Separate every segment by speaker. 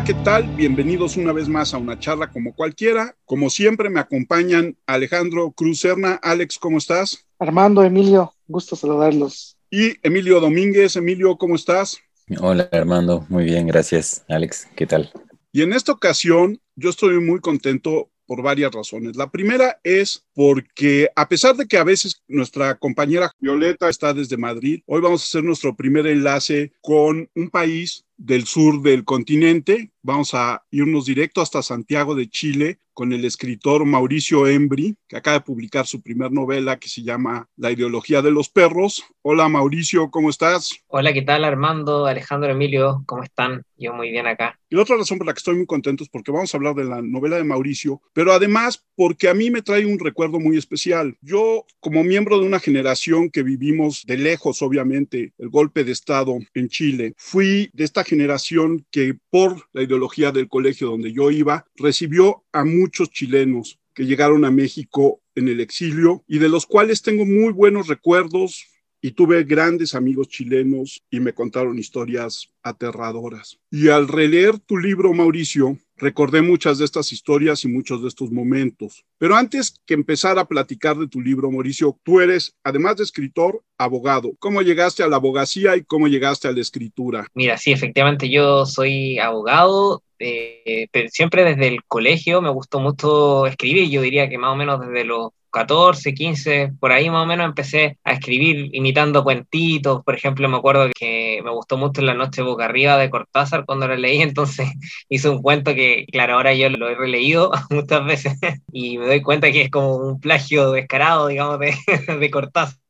Speaker 1: Hola, ¿qué tal? Bienvenidos una vez más a una charla como cualquiera. Como siempre me acompañan Alejandro Cruz Serna. Alex, ¿cómo estás?
Speaker 2: Armando, Emilio, gusto saludarlos.
Speaker 1: Y Emilio Domínguez. Emilio, ¿cómo estás?
Speaker 3: Hola, Armando. Muy bien, gracias. Alex, ¿qué tal?
Speaker 1: Y en esta ocasión yo estoy muy contento por varias razones. La primera es porque a pesar de que a veces nuestra compañera Violeta está desde Madrid, hoy vamos a hacer nuestro primer enlace con un país del sur del continente. Vamos a irnos directo hasta Santiago de Chile con el escritor Mauricio Embry, que acaba de publicar su primer novela que se llama La ideología de los perros. Hola Mauricio, ¿cómo estás?
Speaker 4: Hola, ¿qué tal Armando, Alejandro, Emilio? ¿Cómo están? Yo muy bien acá.
Speaker 1: Y la otra razón por la que estoy muy contento es porque vamos a hablar de la novela de Mauricio, pero además porque a mí me trae un recuerdo muy especial. Yo, como miembro de una generación que vivimos de lejos, obviamente, el golpe de Estado en Chile, fui de esta generación que por la ideología del colegio donde yo iba, recibió a muchos chilenos que llegaron a México en el exilio y de los cuales tengo muy buenos recuerdos y tuve grandes amigos chilenos y me contaron historias aterradoras. Y al releer tu libro, Mauricio, recordé muchas de estas historias y muchos de estos momentos. Pero antes que empezar a platicar de tu libro, Mauricio, tú eres, además de escritor, abogado. ¿Cómo llegaste a la abogacía y cómo llegaste a la escritura?
Speaker 4: Mira, sí, efectivamente yo soy abogado, eh, pero siempre desde el colegio me gustó mucho escribir, yo diría que más o menos desde los 14, 15, por ahí más o menos empecé a escribir imitando cuentitos. Por ejemplo, me acuerdo que me gustó mucho La Noche Boca Arriba de Cortázar cuando lo leí, entonces hice un cuento que, claro, ahora yo lo he releído muchas veces y me doy cuenta que es como un plagio descarado, digamos, de, de Cortázar.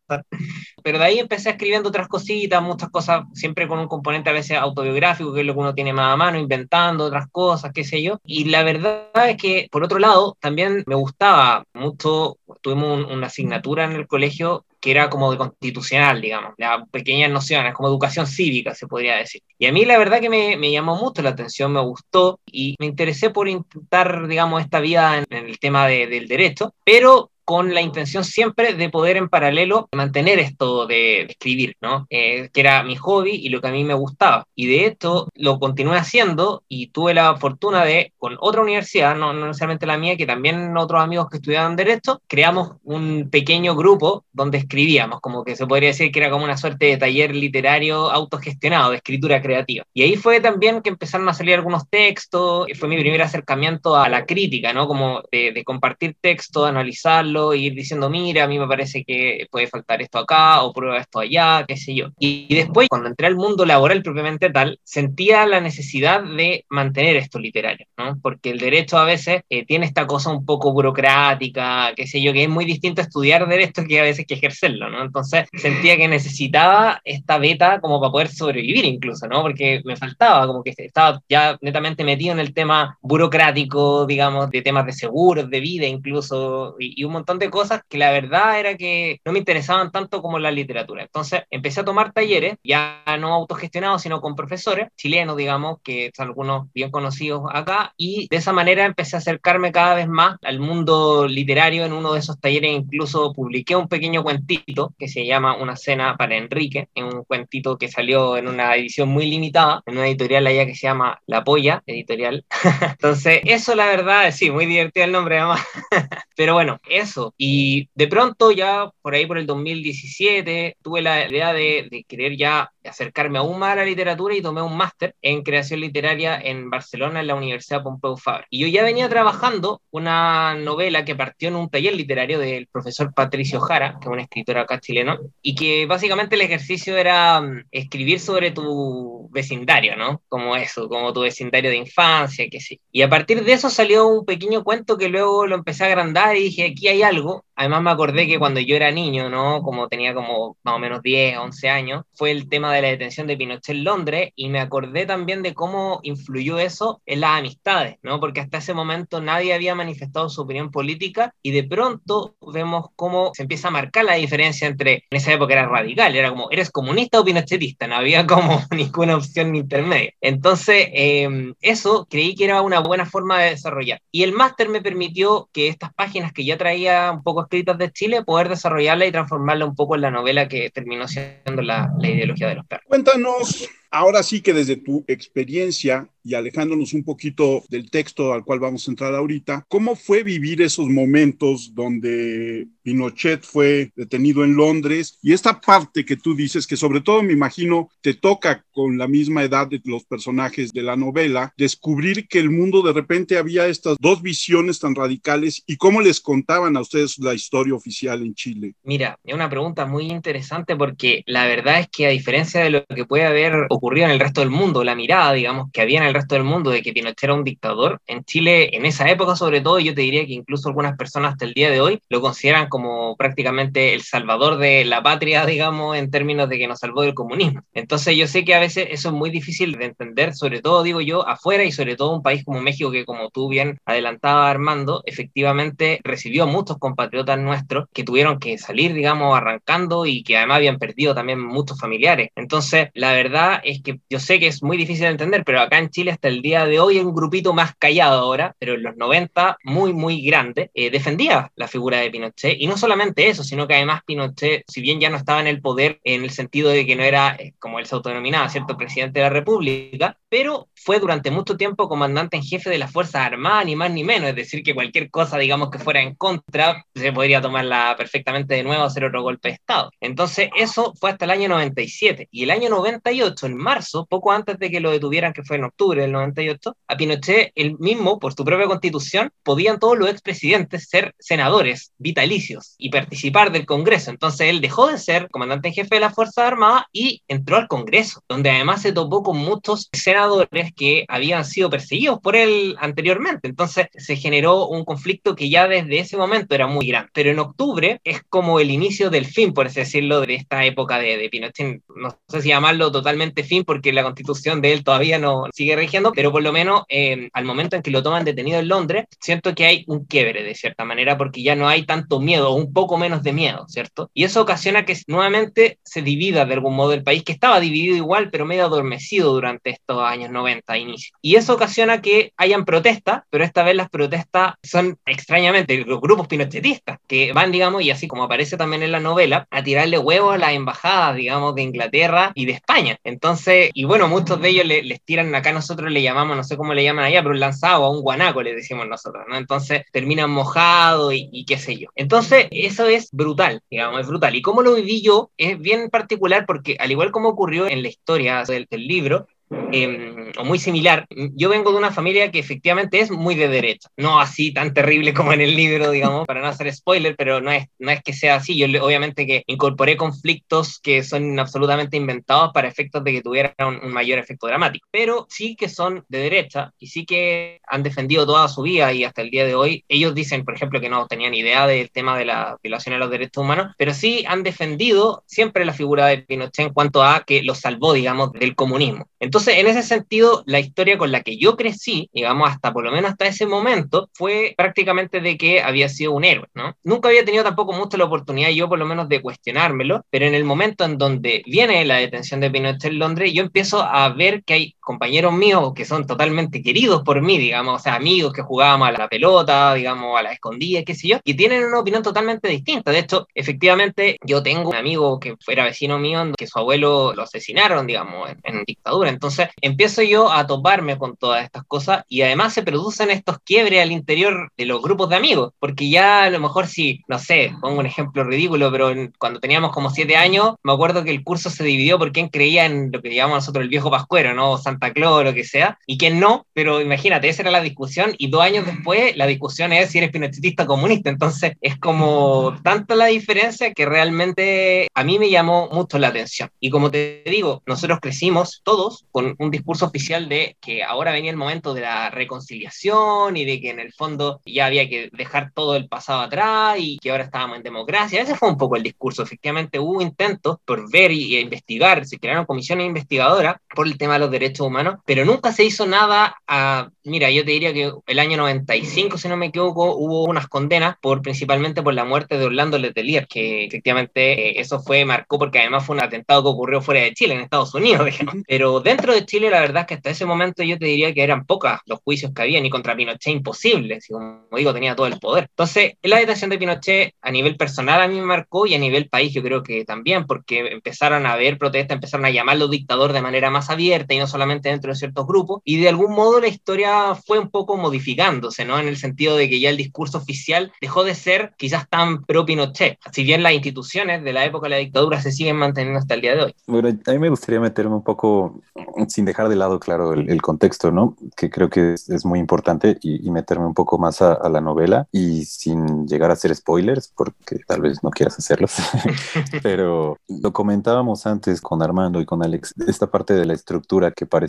Speaker 4: Pero de ahí empecé escribiendo otras cositas, muchas cosas, siempre con un componente a veces autobiográfico, que es lo que uno tiene más a mano, inventando otras cosas, qué sé yo. Y la verdad es que, por otro lado, también me gustaba mucho, tuvimos una asignatura en el colegio que era como de constitucional, digamos, de pequeñas nociones, como educación cívica, se podría decir. Y a mí la verdad que me, llamó mucho la atención, me gustó y me interesé por intentar, digamos, esta vida en, el tema de, del derecho, pero con la intención siempre de poder en paralelo mantener esto de escribir, ¿no? Eh, que era mi hobby y lo que a mí me gustaba. Y de esto lo continué haciendo y tuve la fortuna de, con otra universidad, no, no necesariamente la mía, que también otros amigos que estudiaban Derecho, creamos un pequeño grupo donde escribíamos, como que se podría decir que era como una suerte de taller literario autogestionado, de escritura creativa. Y ahí fue también que empezaron a salir algunos textos, fue mi primer acercamiento a la crítica, ¿no? Como de, de compartir texto, analizarlo ir diciendo, mira, a mí me parece que puede faltar esto acá o prueba esto allá, qué sé yo. Y, después, cuando entré al mundo laboral propiamente tal, sentía la necesidad de mantener esto literario, ¿no? Porque el derecho a veces eh, tiene esta cosa un poco burocrática, qué sé yo, que es muy distinto estudiar derecho que a veces que ejercerlo, ¿no? Entonces sentía que necesitaba esta beta como para poder sobrevivir incluso, ¿no? Porque me faltaba, como que estaba ya netamente metido en el tema burocrático, digamos, de temas de seguros, de vida incluso, y, y un montón de cosas que la verdad era que no me interesaban tanto como la literatura. Entonces empecé a tomar talleres, ya no autogestionados, sino con profesores chilenos, digamos, que son algunos bien conocidos acá, y de esa manera empecé a acercarme cada vez más al mundo literario. En uno de esos talleres incluso publiqué un pequeño cuentito que se llama Una cena para Enrique, en un cuentito que salió en una edición muy limitada, en una editorial allá que se llama La Polla, editorial. Entonces, eso la verdad, sí, muy divertido el nombre además. Pero bueno, eso y de pronto ya por ahí por el 2017 tuve la idea de, de querer ya acercarme aún más a la literatura y tomé un máster en creación literaria en Barcelona en la Universidad Pompeu Fabra. Y yo ya venía trabajando una novela que partió en un taller literario del profesor Patricio Jara, que es un escritor acá chileno, y que básicamente el ejercicio era mm, escribir sobre tu vecindario, ¿no? Como eso, como tu vecindario de infancia, que sí. Y a partir de eso salió un pequeño cuento que luego lo empecé a agrandar y dije, aquí hay algo. Además me acordé que cuando yo era niño, ¿no? Como tenía como más o menos 10, 11 años, fue el tema de la detención de Pinochet en Londres y me acordé también de cómo influyó eso en las amistades, ¿no? Porque hasta ese momento nadie había manifestado su opinión política y de pronto vemos cómo se empieza a marcar la diferencia entre, en esa época era radical, era como, ¿eres comunista o pinochetista? No había como ninguna opción intermedia. Entonces, em, eso creí que era una buena forma de desarrollar. Y el máster me permitió que estas páginas que ya traía un poco escritas de Chile, poder desarrollarla y transformarla un poco en la novela que terminó siendo la, la ideología de los perros.
Speaker 1: Cuéntanos ahora sí que desde tu experiencia y alejándonos un poquito del texto al cual vamos a entrar ahorita, ¿cómo fue vivir esos momentos donde Pinochet fue detenido en Londres y esta parte que tú dices que sobre todo me imagino te toca con la misma edad de los personajes de la novela, descubrir que el mundo de repente había estas dos visiones tan radicales y cómo les contaban a ustedes la historia oficial en Chile?
Speaker 4: Mira, es una pregunta muy interesante porque la verdad es que a diferencia de lo que puede haber ocurrido en el resto del mundo, la mirada, digamos, que había en el resto del mundo de que Pinochet era un dictador, en Chile, en esa época sobre todo, yo te diría que incluso algunas personas hasta el día de hoy lo consideran como prácticamente el salvador de la patria, digamos, en términos de que nos salvó del comunismo. Entonces yo sé que a veces eso es muy difícil de entender, sobre todo, digo yo, afuera y sobre todo un país como México que como tú bien adelantaba Armando, efectivamente recibió muchos compatriotas nuestros que tuvieron que salir, digamos, arrancando y que además habían perdido también muchos familiares. Entonces, la verdad es que yo sé que es muy difícil de entender, pero acá en Chile hasta el día de hoy hay un grupito más callado ahora, pero en los 90 muy, muy grande, eh, defendía la figura de Pinochet. Y no solamente eso, sino que además Pinochet, si bien ya no estaba en el poder en el sentido de que no era, eh, como él se autodenominaba, ¿cierto?, presidente de la República, pero fue durante mucho tiempo comandante en jefe de las Fuerzas Armadas, ni más ni menos, es decir, que cualquier cosa, digamos, que fuera en contra, se podría tomarla perfectamente de nuevo, hacer otro golpe de Estado. Entonces, eso fue hasta el año 97. Y el año 98, en marzo, poco antes de que lo detuvieran, que fue en octubre del 98, a Pinochet, él mismo, por su propia constitución, podían todos los expresidentes ser senadores vitalicios y participar del Congreso. Entonces, él dejó de ser comandante en jefe de las Fuerzas Armadas y entró al Congreso, donde además se topó con muchos senadores que habían sido perseguidos por él anteriormente. Entonces, se generó un conflicto que ya desde ese momento era muy grande. Pero en octubre es como el inicio del fin, por así decirlo, de esta época de, de Pinochet. No sé si llamarlo totalmente fin, porque la constitución de él todavía no sigue rigiendo, pero por lo menos eh, al momento en que lo toman detenido en Londres, siento que hay un quiebre de cierta manera, porque ya no hay tanto miedo, un poco menos de miedo, ¿cierto? Y eso ocasiona que nuevamente se divida de algún modo el país, que estaba dividido igual, pero medio adormecido durante estos años 90 inicio. Y eso ocasiona que hayan protestas, pero esta vez las protestas son extrañamente los grupos pinochetistas, que van, digamos, y así como aparece también en la novela, a tirarle huevos a las embajadas, digamos, de Inglaterra y de España. Entonces, y bueno, muchos de ellos les tiran, acá nosotros le llamamos, no sé cómo le llaman allá, pero un lanzado a un guanaco, le decimos nosotros, ¿no? Entonces terminan mojados y, qué sé yo. Entonces, eso es brutal, digamos, es brutal. Y cómo lo viví yo es bien particular porque, al igual como ocurrió en la historia del libro, Em, o muy similar. Yo vengo de una familia que efectivamente es muy de derecha, no así tan terrible como en el libro, digamos, para no hacer spoiler, pero no es, no es que sea así. Yo obviamente que incorporé conflictos que son absolutamente inventados para efectos de que tuvieran un, mayor efecto dramático, pero sí que son de derecha y sí que han defendido toda su vida y hasta el día de hoy. Ellos dicen, por ejemplo, que no tenían idea del tema de la violación a los derechos humanos, pero sí han defendido siempre la figura de Pinochet en cuanto a que los salvó, digamos, del comunismo. Entonces, en ese sentido, la historia con la que yo crecí, digamos, hasta por lo menos hasta ese momento, fue prácticamente de que había sido un héroe, ¿no? Nunca había tenido tampoco mucho la oportunidad yo por lo menos de cuestionármelo, pero en el momento en donde viene la detención de Pinochet en Londres, yo empiezo a ver que hay compañeros míos que son totalmente queridos por mí, digamos, o sea, amigos que jugábamos a la pelota, digamos, a la escondida, qué sé yo, y tienen una opinión totalmente distinta. De hecho, efectivamente, yo tengo un amigo que era vecino mío, que su abuelo lo asesinaron, digamos, en, en dictadura, entonces empiezo yo a toparme con todas estas cosas y además se producen estos quiebres al interior de los grupos de amigos, porque ya a lo mejor si, no sé, pongo un ejemplo ridículo, pero cuando teníamos como siete años, me acuerdo que el curso se dividió por quién creía en lo que llamamos nosotros el viejo pascuero, ¿no? Santa Claus, lo que sea, y quién no, pero imagínate, esa era la discusión y dos años después la discusión es si eres pinochetista o comunista, entonces es como tanta la diferencia que realmente a mí me llamó mucho la atención. Y como te digo, nosotros crecimos todos con un discurso oficial de que ahora venía el momento de la reconciliación y de que en el fondo ya había que dejar todo el pasado atrás y que ahora estábamos en democracia. Ese fue un poco el discurso. Efectivamente hubo intentos por ver y, investigar, se crearon comisiones investigadoras por el tema de los derechos humanos, pero nunca se hizo nada a, mira, yo te diría que el año 95, si no me equivoco, hubo unas condenas por principalmente por la muerte de Orlando Letelier, que efectivamente eh, eso fue, marcó porque además fue un atentado que ocurrió fuera de Chile, en Estados Unidos, pero dentro de Chile la verdad es que hasta ese momento yo te diría que eran pocas los juicios que había, y contra Pinochet imposible, si como digo, tenía todo el poder. Entonces, la detención de Pinochet a nivel personal a mí me marcó y a nivel país yo creo que también, porque empezaron a haber protestas, empezaron a llamarlo dictador de manera más abierta y no solamente dentro de ciertos grupos, y de algún modo la historia fue un poco modificándose, ¿no? En el sentido de que ya el discurso oficial dejó de ser quizás tan pro Pinochet, si bien las instituciones de la época de la dictadura se siguen manteniendo hasta el día de hoy.
Speaker 3: Bueno, a mí me gustaría meterme un poco, sin dejar de lado, claro, el, contexto, ¿no? Que creo que es, muy importante y, meterme un poco más a, la novela y sin llegar a hacer spoilers, porque tal vez no quieras hacerlos, pero lo comentábamos antes con Armando y con Alex, esta parte de la estructura que parece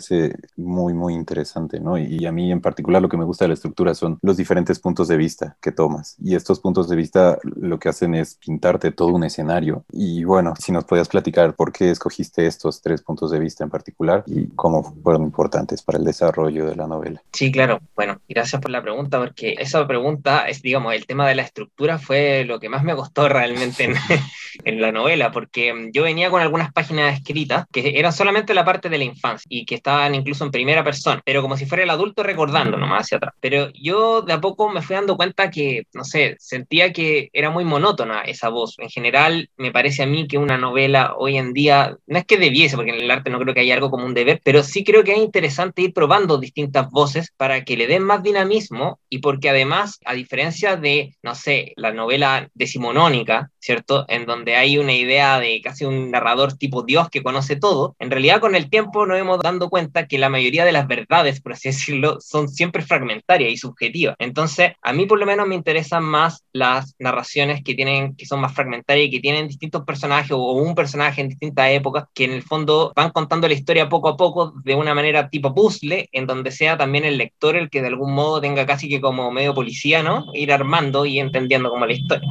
Speaker 3: muy, muy interesante, ¿no? Y a mí en particular lo que me gusta de la estructura son los diferentes puntos de vista que tomas. Y estos puntos de vista lo que hacen es pintarte todo un escenario. Y bueno, si nos podías platicar por qué escogiste estos tres puntos de vista en particular y cómo fueron importantes para el desarrollo de la novela.
Speaker 4: Sí, claro. Bueno, gracias por la pregunta, porque esa pregunta es, digamos, el tema de la estructura fue lo que más me costó realmente en, en la novela, porque yo venía con algunas páginas escritas que eran solamente la parte de la infancia y que estaban incluso en primera persona, pero como si fuera el adulto recordando nomás hacia atrás. Pero yo de a poco me fui dando cuenta que, no sé, sentía que era muy monótona esa voz. En general, me parece a mí que una novela hoy en día, no es que debiese, porque en el arte no creo que haya algo como un deber, pero sí creo que es interesante ir probando distintas voces para que le den más dinamismo y porque además, a diferencia de, no sé, la novela decimonónica, ¿cierto? En donde hay una idea de casi un narrador tipo Dios que conoce todo, en realidad con el tiempo nos hemos dando cuenta que la mayoría de las verdades, por así decirlo, son siempre fragmentarias y subjetivas. Entonces, a mí por lo menos me interesan más las narraciones que tienen que son más fragmentarias y que tienen distintos personajes o un personaje en distintas épocas que en el fondo van contando la historia poco a poco de una manera tipo puzzle, en donde sea también el lector el que de algún modo tenga casi que como medio policía, ¿no? Ir armando y entendiendo como la historia.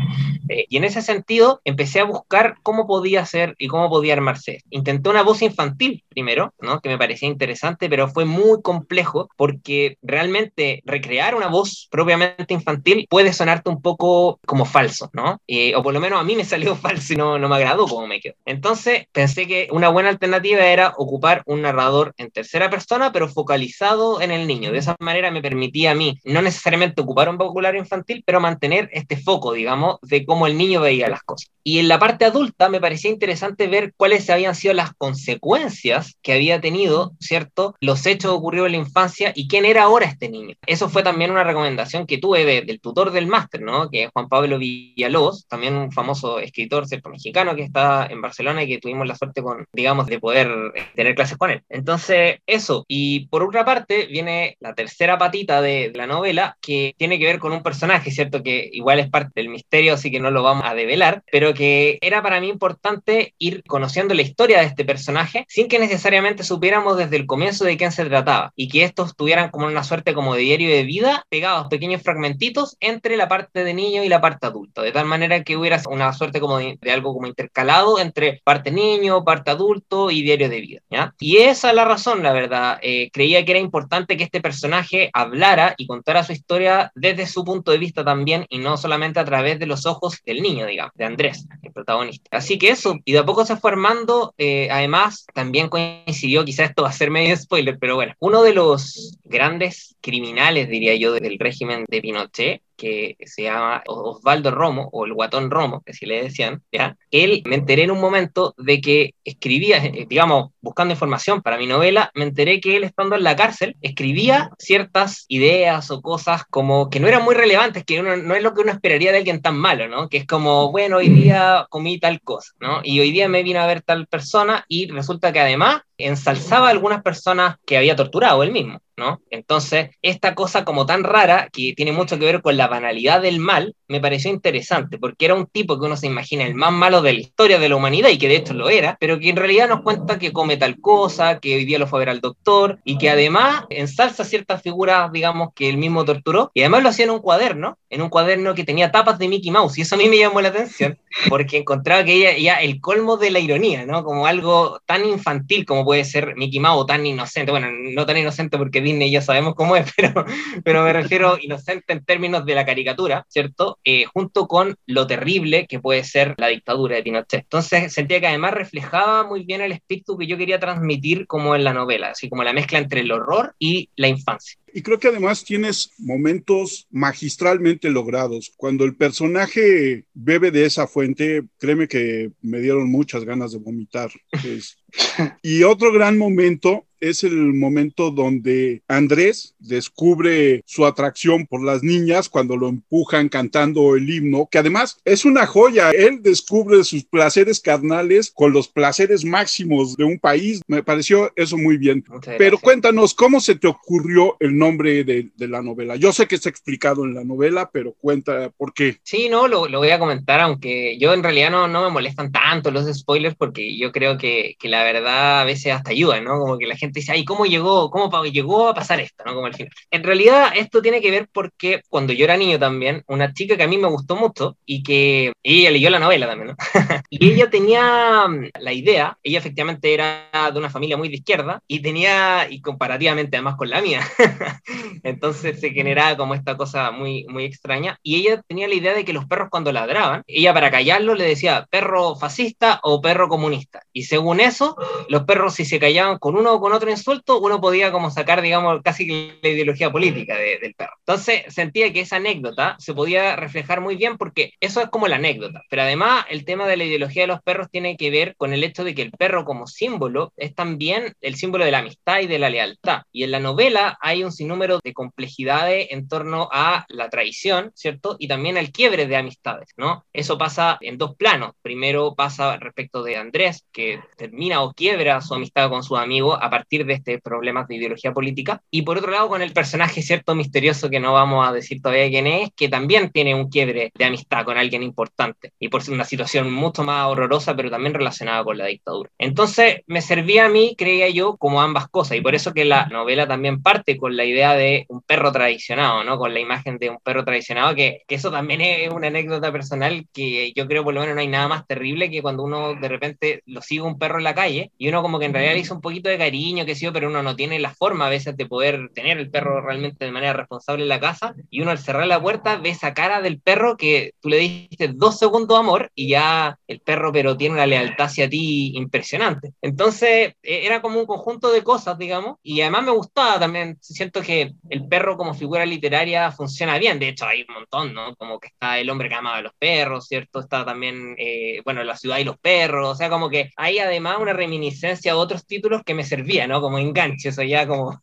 Speaker 4: Eh, y en ese sentido empecé a buscar cómo podía ser y cómo podía armarse. Intenté una voz infantil primero, ¿no? Que me parecía interesante, pero fue muy complejo porque realmente recrear una voz propiamente infantil puede sonarte un poco como falso, ¿no? Eh, o por lo menos a mí me salió falso y no, no me agradó como me quedó. Entonces pensé que una buena alternativa era ocupar un narrador en tercera persona, pero focalizado en el niño. De esa manera me permitía a mí no necesariamente ocupar un vocabulario infantil, pero mantener este foco, digamos, de cómo el niño veía las cosas. Y en la parte adulta me parecía interesante ver cuáles habían sido las consecuencias que había tenido, ¿cierto? Los hechos ocurridos en la infancia y quién era ahora este niño. Eso fue también una recomendación que tuve del tutor del máster, ¿no? Que es Juan Pablo Villalobos, también un famoso escritor, ¿cierto? Mexicano que está en Barcelona y que tuvimos la suerte con, digamos, de poder eh, tener clases con él. Entonces, eso. Y por otra parte, viene la tercera patita de la novela que tiene que ver con un personaje, ¿cierto? Que igual es parte del misterio, así que no lo vamos a develar, pero que era para mí importante ir conociendo la historia de este personaje sin que necesariamente supiéramos desde el comienzo de quién se trataba y que estos tuvieran como una suerte como de diario de vida pegados pequeños fragmentitos entre la parte de niño y la parte adulto, de tal manera que hubiera una suerte como de, algo como intercalado entre parte niño, parte adulto y diario de vida, ¿ya? Y esa es la razón, la verdad. Eh, creía que era importante que este personaje hablara y contara su historia desde su punto de vista también y no solamente a través de los ojos del niño, digamos, de Andrés, el protagonista. Así que eso, y de a poco se fue armando, eh, además también coincidió, quizás esto va a ser medio spoiler, pero bueno, uno de los grandes criminales, diría yo, del régimen de Pinochet que se llama Osvaldo Romo, o el guatón Romo, que así le decían, ¿ya? Él, me enteré en un momento de que escribía, eh, digamos, buscando información para mi novela, me enteré que él estando en la cárcel, escribía ciertas ideas o cosas como que no eran muy relevantes, que no es lo que uno esperaría de alguien tan malo, ¿no? Que es como, bueno, hoy día comí tal cosa, ¿no? Y hoy día me vino a ver tal persona y resulta que además ensalzaba algunas personas que había torturado él mismo. ¿No? Entonces, esta cosa como tan rara, que tiene mucho que ver con la banalidad del mal, me pareció interesante, porque era un tipo que uno se imagina el más malo de la historia de la humanidad, y que de hecho lo era, pero que en realidad nos cuenta que come tal cosa, que hoy día lo fue a ver al doctor, y que además ensalza ciertas figuras, digamos, que él mismo torturó, y además lo hacía en un cuaderno, en un cuaderno que tenía tapas de Mickey Mouse, y eso a mí me llamó la atención, porque encontraba que ella ya el colmo de la ironía, ¿no? Como algo tan infantil como puede ser Mickey Mouse, tan inocente, bueno, no tan inocente porque Disney ya sabemos cómo es, pero, pero me refiero inocente en términos de la caricatura, ¿cierto? Eh, junto con lo terrible que puede ser la dictadura de Pinochet. Entonces sentía que además reflejaba muy bien el espíritu que yo quería transmitir como en la novela, así como la mezcla entre el horror y la infancia.
Speaker 1: Y creo que además tienes momentos magistralmente logrados. Cuando el personaje bebe de esa fuente, créeme que me dieron muchas ganas de vomitar. y otro gran momento es el momento donde Andrés descubre su atracción por las niñas cuando lo empujan cantando el himno, que además es una joya. Él descubre sus placeres carnales con los placeres máximos de un país. Me pareció eso muy bien. Pero cuéntanos, ¿cómo se te ocurrió el nombre de, la novela? Yo sé que está explicado en la novela, pero cuenta por qué.
Speaker 4: Sí, no, lo, voy a comentar, aunque yo en realidad no, no me molestan tanto los spoilers porque yo creo que, que la verdad a veces hasta ayuda, ¿no? Como que la gente dice, ay, ¿cómo llegó, cómo llegó a pasar esto? ¿no? Como el final. En realidad, esto tiene que ver porque cuando yo era niño también, una chica que a mí me gustó mucho y que ella leyó la novela también, ¿no? y ella tenía mm, la idea, ella efectivamente era de una familia muy de izquierda y tenía, y comparativamente además con la mía, entonces se generaba como esta cosa muy, muy extraña, y ella tenía la idea de que los perros cuando ladraban, ella para callarlo le decía perro fascista o perro comunista, y según eso, los perros si se callaban con uno o con otro, insulto, uno podía como sacar, digamos, casi la ideología política del perro. Entonces sentía que esa anécdota se podía reflejar muy bien porque eso es como la anécdota. Pero además el tema de la ideología de los perros tiene que ver con el hecho de que el perro como símbolo es también el símbolo de la amistad y de la lealtad. Y en la novela hay un sinnúmero de complejidades en torno a la traición, ¿cierto? Y también al quiebre de amistades, ¿no? Eso pasa en dos planos. Primero pasa respecto de Andrés, que termina o quiebra su amistad con su amigo a partir de este problemas de ideología política. Y por otro lado, con el personaje cierto misterioso que no vamos a decir todavía quién es, que también tiene un quiebre de amistad con alguien importante y por una situación mucho más horrorosa, pero también relacionada con la dictadura. Entonces, me servía a mí, creía yo, como ambas cosas. Y por eso que la novela también parte con la idea de un perro tradicionado, ¿no? Con la imagen de un perro tradicionado, que, que eso también es una anécdota personal que yo creo por lo menos no hay nada más terrible que cuando uno de repente lo sigue un perro en la calle y uno como que en realidad le hizo un poquito de cariño que sí, pero uno no tiene la forma a veces de poder tener el perro realmente de manera responsable en la casa, y uno al cerrar la puerta ve esa cara del perro que tú le diste dos segundos amor y ya el perro pero tiene una lealtad hacia ti impresionante. Entonces e, era como un conjunto de cosas, digamos, y además me gustaba también, siento que el perro como figura literaria funciona bien, de hecho hay un montón, ¿no? Como que está el hombre que amaba a los perros, ¿cierto? Está también, eh, bueno, la ciudad y los perros, o sea, como que hay además una reminiscencia a otros títulos que me servían, ¿no? Como enganche, eso ya como...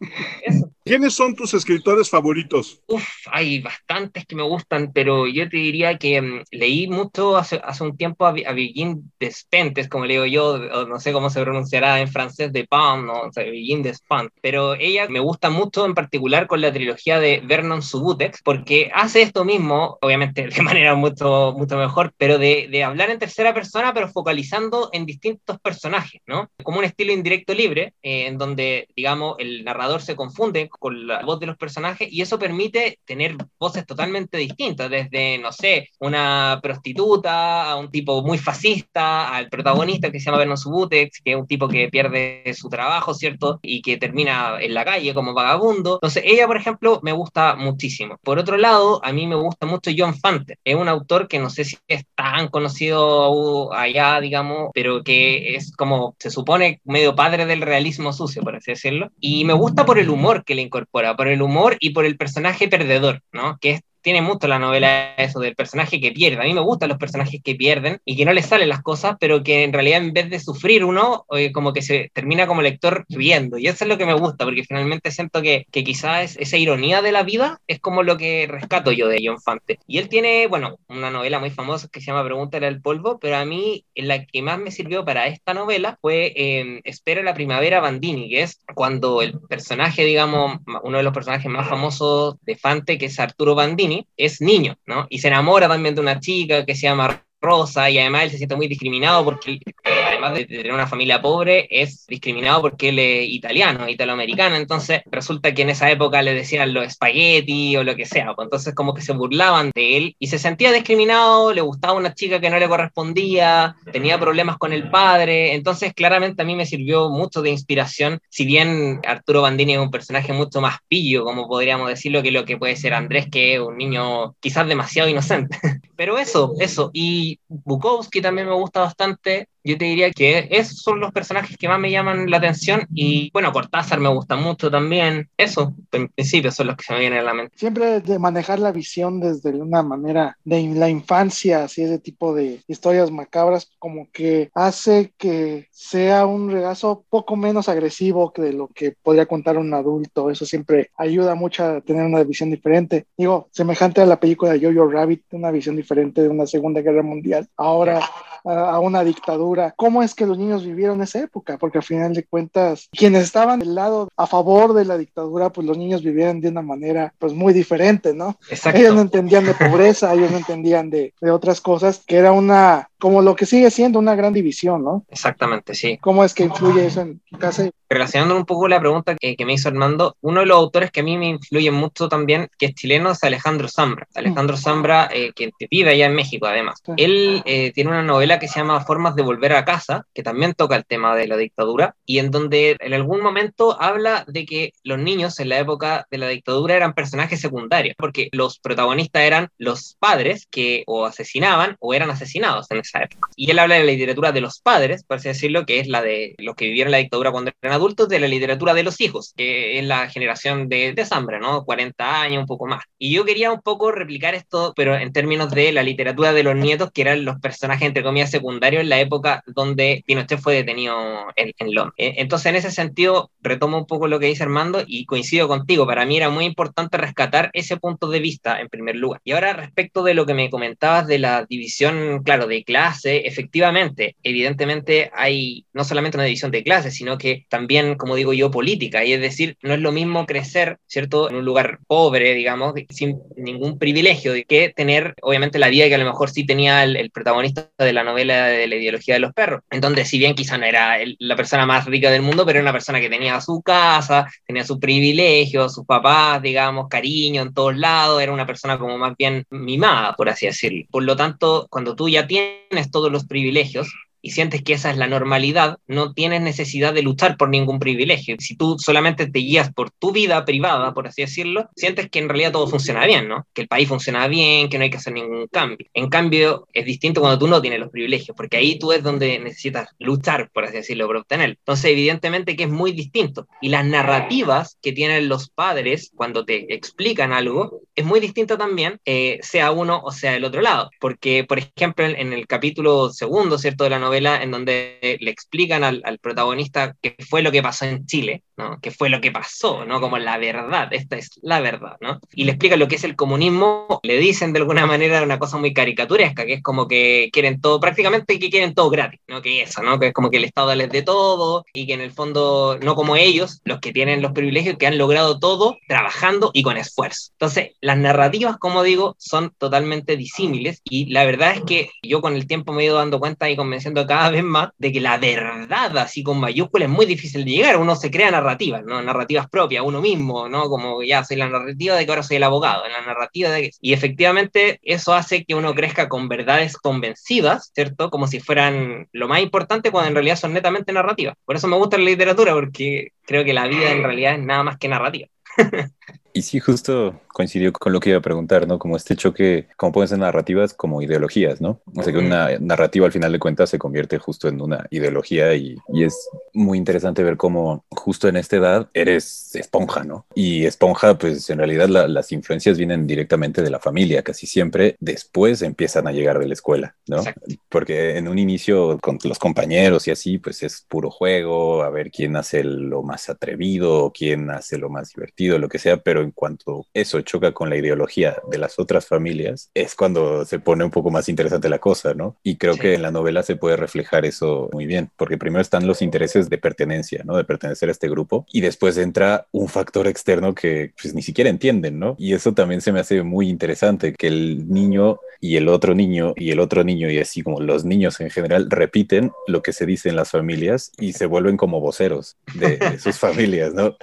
Speaker 1: ¿Quiénes son tus escritores favoritos?
Speaker 4: Uf, hay bastantes que me gustan, pero yo te diría que mm, leí mucho hace, hace, un tiempo a, a Virginie Despentes, como le digo yo, no sé cómo se pronunciará en francés, de Pam, ¿no? O sea, Virginie Despentes. Pero ella me gusta mucho en particular con la trilogía de Vernon Subutex, porque hace esto mismo, obviamente de manera mucho, mucho mejor, pero de, de hablar en tercera persona, pero focalizando en distintos personajes, ¿no? Como un estilo indirecto libre, eh, en donde, digamos, el narrador se confunde con la voz de los personajes y eso permite tener voces totalmente distintas, desde, no sé, una prostituta a un tipo muy fascista, al protagonista que se llama Vernon Subutex, que es un tipo que pierde su trabajo, ¿cierto? Y que termina en la calle como vagabundo. Entonces, ella, por ejemplo, me gusta muchísimo. Por otro lado, a mí me gusta mucho John Fante. Es un autor que no sé si es tan conocido allá, digamos, pero que es como, se supone, medio padre del realismo sucio, por así decirlo. Y me gusta por el humor que le incorpora, por el humor y por el personaje perdedor, ¿no? Que es tiene mucho la novela eso del personaje que pierde. A mí me gustan los personajes que pierden y que no les salen las cosas, pero que en realidad en vez de sufrir uno, eh, como que se termina como lector riendo. Y eso es lo que me gusta, porque finalmente siento que, que quizás esa ironía de la vida es como lo que rescato yo de John Fante. Y él tiene, bueno, una novela muy famosa que se llama Pregúntale al polvo, pero a mí la que más me sirvió para esta novela fue eh, Espera la primavera Bandini, que es cuando el personaje, digamos, uno de los personajes más famosos de Fante, que es Arturo Bandini, es niño, ¿no? Y se enamora también de una chica que se llama rosa y además él se siente muy discriminado porque además de tener una familia pobre es discriminado porque él es italiano, italoamericano, entonces resulta que en esa época le decían los espagueti o lo que sea, pues. Entonces como que se burlaban de él y se sentía discriminado, le gustaba una chica que no le correspondía, tenía problemas con el padre, entonces claramente a mí me sirvió mucho de inspiración, si bien Arturo Bandini es un personaje mucho más pillo, como podríamos decirlo, que lo que puede ser Andrés, que es un niño quizás demasiado inocente. Pero eso, eso, y Bukowski también me gusta bastante, yo te diría que esos son los personajes que más me llaman la atención y bueno, Cortázar me gusta mucho también. Eso, en principio, son los que se me vienen a la mente.
Speaker 2: Siempre de manejar la visión desde una manera de la infancia, así ese tipo de historias macabras, como que hace que sea un regazo poco menos agresivo que lo que podría contar un adulto. Eso siempre ayuda mucho a tener una visión diferente. Digo, semejante a la película de Jojo Rabbit, una visión diferente de una Segunda Guerra Mundial. Ahora a una dictadura. ¿Cómo es que los niños vivieron esa época? Porque al final de cuentas, quienes estaban del lado a favor de la dictadura, pues los niños vivían de una manera pues muy diferente, ¿no?
Speaker 4: Exacto.
Speaker 2: Ellos no entendían de pobreza, ellos no entendían de, de otras cosas, que era una, como lo que sigue siendo una gran división, ¿no?
Speaker 4: Exactamente, sí.
Speaker 2: ¿Cómo es que influye eso en tu casa?
Speaker 4: Relacionando un poco la pregunta que, que, me hizo Armando, uno de los autores que a mí me influye mucho también, que es chileno, es Alejandro Zambra. Alejandro Zambra, eh, que vive allá en México además. Sí. Él eh, tiene una novela que se llama Formas de Volver a Casa, que también toca el tema de la dictadura, y en donde en algún momento habla de que los niños en la época de la dictadura eran personajes secundarios, porque los protagonistas eran los padres que o asesinaban o eran asesinados en esa época. Y él habla de la literatura de los padres, por así decirlo, que es la de los que vivieron la dictadura cuando eran adultos, de la literatura de los hijos, que es la generación de, de Zambra, ¿no? 40 años, un poco más. Y yo quería un poco replicar esto, pero en términos de la literatura de los nietos, que eran los personajes, entre comillas, secundarios en la época donde Pinochet fue detenido en, en Londres. Entonces, en ese sentido, retomo un poco lo que dice Armando y coincido contigo. Para mí era muy importante rescatar ese punto de vista en primer lugar. Y ahora, respecto de lo que me comentabas de la división, claro, de clase, efectivamente, evidentemente hay no solamente una división de clase, sino que también, como digo yo, política. Y es decir, no es lo mismo crecer, ¿cierto?, en un lugar pobre, digamos, sin ningún privilegio, que tener, obviamente, la vida que a lo mejor sí tenía el, el protagonista de la novela de la ideología de los perros. Entonces, si bien quizá no era el, la persona más rica del mundo, pero era una persona que tenía su casa, tenía su privilegio, sus papás, digamos, cariño en todos lados, era una persona como más bien mimada, por así decirlo. Por lo tanto, cuando tú ya tienes todos los privilegios, y sientes que esa es la normalidad, no tienes necesidad de luchar por ningún privilegio. Si tú solamente te guías por tu vida privada, por así decirlo, sientes que en realidad todo funciona bien, ¿no? Que el país funciona bien, que no hay que hacer ningún cambio. En cambio, es distinto cuando tú no tienes los privilegios, porque ahí tú es donde necesitas luchar, por así decirlo, por obtener. Entonces, evidentemente que es muy distinto. Y las narrativas que tienen los padres cuando te explican algo es muy distinto también, eh, sea uno o sea el otro lado. Porque, por ejemplo, en el capítulo segundo, ¿cierto?, de la novela, en donde le explican al, al, protagonista qué fue lo que pasó en Chile, ¿no? qué fue lo que pasó, ¿no? como la verdad, esta es la verdad, ¿no? y le explican lo que es el comunismo, le dicen de alguna manera una cosa muy caricaturesca, que es como que quieren todo, prácticamente que quieren todo gratis, ¿no? que eso, ¿no? que es como que el Estado les dé todo y que en el fondo, no como ellos, los que tienen los privilegios, que han logrado todo trabajando y con esfuerzo. Entonces, las narrativas, como digo, son totalmente disímiles y la verdad es que yo con el tiempo me he ido dando cuenta y convenciendo cada vez más de que la verdad, así con mayúsculas, es muy difícil de llegar. Uno se crea narrativas, ¿no? Narrativas propias, uno mismo, ¿no? Como ya soy la narrativa de que ahora soy el abogado, la narrativa de que... Y efectivamente eso hace que uno crezca con verdades convencidas, ¿cierto? Como si fueran lo más importante cuando en realidad son netamente narrativas. Por eso me gusta la literatura, porque creo que la vida en realidad es nada más que narrativa.
Speaker 3: Y sí, justo coincidió con lo que iba a preguntar, ¿no? Como este choque, como pueden ser narrativas como ideologías, ¿no? O sea, que una narrativa al final de cuentas se convierte justo en una ideología y, y es muy interesante ver cómo justo en esta edad eres esponja, ¿no? Y esponja, pues en realidad la, las influencias vienen directamente de la familia, casi siempre después empiezan a llegar de la escuela, ¿no? Exacto. Porque en un inicio con los compañeros y así, pues es puro juego, a ver quién hace lo más atrevido, quién hace lo más divertido, lo que sea, pero en cuanto eso choca con la ideología de las otras familias, es cuando se pone un poco más interesante la cosa, ¿no? Y creo que en la novela se puede reflejar eso muy bien, porque primero están los intereses de pertenencia, ¿no? De pertenecer a este grupo, y después entra un factor externo que pues ni siquiera entienden, ¿no? Y eso también se me hace muy interesante, que el niño y el otro niño y el otro niño y así como los niños en general repiten lo que se dice en las familias y se vuelven como voceros de, sus familias, ¿no?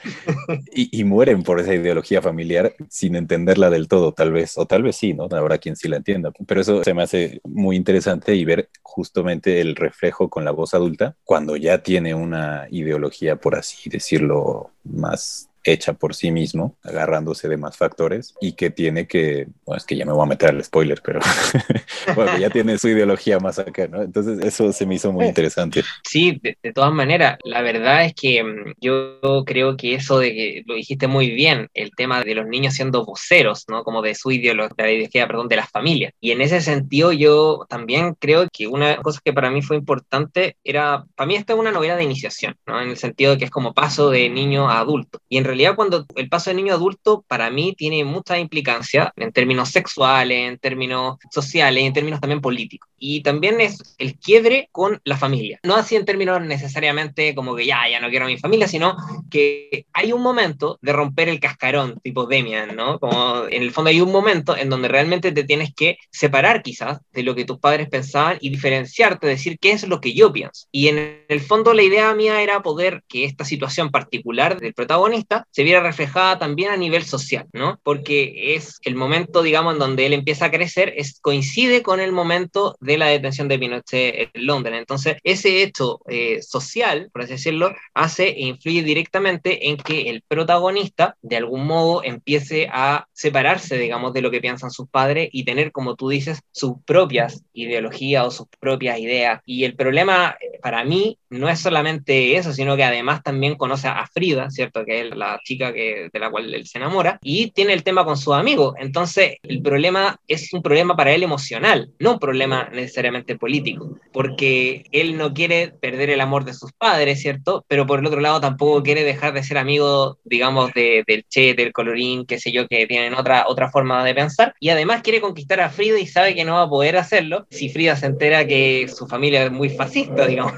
Speaker 3: Y, y, mueren por esa ideología familiar sin entenderla del todo, tal vez, o tal vez sí, ¿no? Habrá quien sí la entienda, pero eso se me hace muy interesante y ver justamente el reflejo con la voz adulta cuando ya tiene una ideología, por así decirlo, más hecha por sí mismo, agarrándose de más factores y que tiene que, bueno, es que ya me voy a meter al spoiler, pero bueno, ya tiene su ideología más acá, ¿no? Entonces eso se me hizo muy interesante.
Speaker 4: Sí, de, todas maneras, la verdad es que mm, yo creo que eso de que lo dijiste muy bien, el tema de los niños siendo voceros, ¿no? Como de su ideología, de la ideología, perdón, de las familias. Y en ese sentido yo también creo que una cosa que para mí fue importante era, para mí esta es una novela de iniciación, ¿no? En el sentido de que es como paso de niño a adulto. Y en realidad cuando el paso de niño a adulto para mí tiene mucha implicancia en términos sexuales, en términos sociales, en términos también políticos. Y también es el quiebre con la familia. No así en términos necesariamente como que ya, ya no quiero a mi familia, sino que hay un momento de romper el cascarón, tipo Demian, ¿no? Como en el fondo hay un momento en donde realmente te tienes que separar quizás de lo que tus padres pensaban y diferenciarte, decir qué es lo que yo pienso. Y en el fondo la idea mía era poder que esta situación particular del protagonista se viera reflejada también a nivel social, ¿no? Porque es el momento, digamos, en donde él empieza a crecer, es, coincide con el momento de la detención de Pinochet en Londres. Entonces, ese hecho eh, social, por así decirlo, hace e influye directamente en que el protagonista, de algún modo, empiece a separarse, digamos, de lo que piensan sus padres y tener, como tú dices, sus propias ideologías o sus propias ideas. Y el problema, eh, para mí, no es solamente eso, sino que además también conoce a Frida, ¿cierto? Que es la chica que, de la cual él se enamora, y tiene el tema con su amigo. Entonces, el problema es un problema para él emocional, no un problema necesariamente político, porque él no quiere perder el amor de sus padres, ¿cierto? Pero por el otro lado tampoco quiere dejar de ser amigo, digamos, de, del Che, del Colorín, qué sé yo, que tienen otra, otra forma de pensar, y además quiere conquistar a Frida y sabe que no va a poder hacerlo si Frida se entera que su familia es muy fascista, digamos.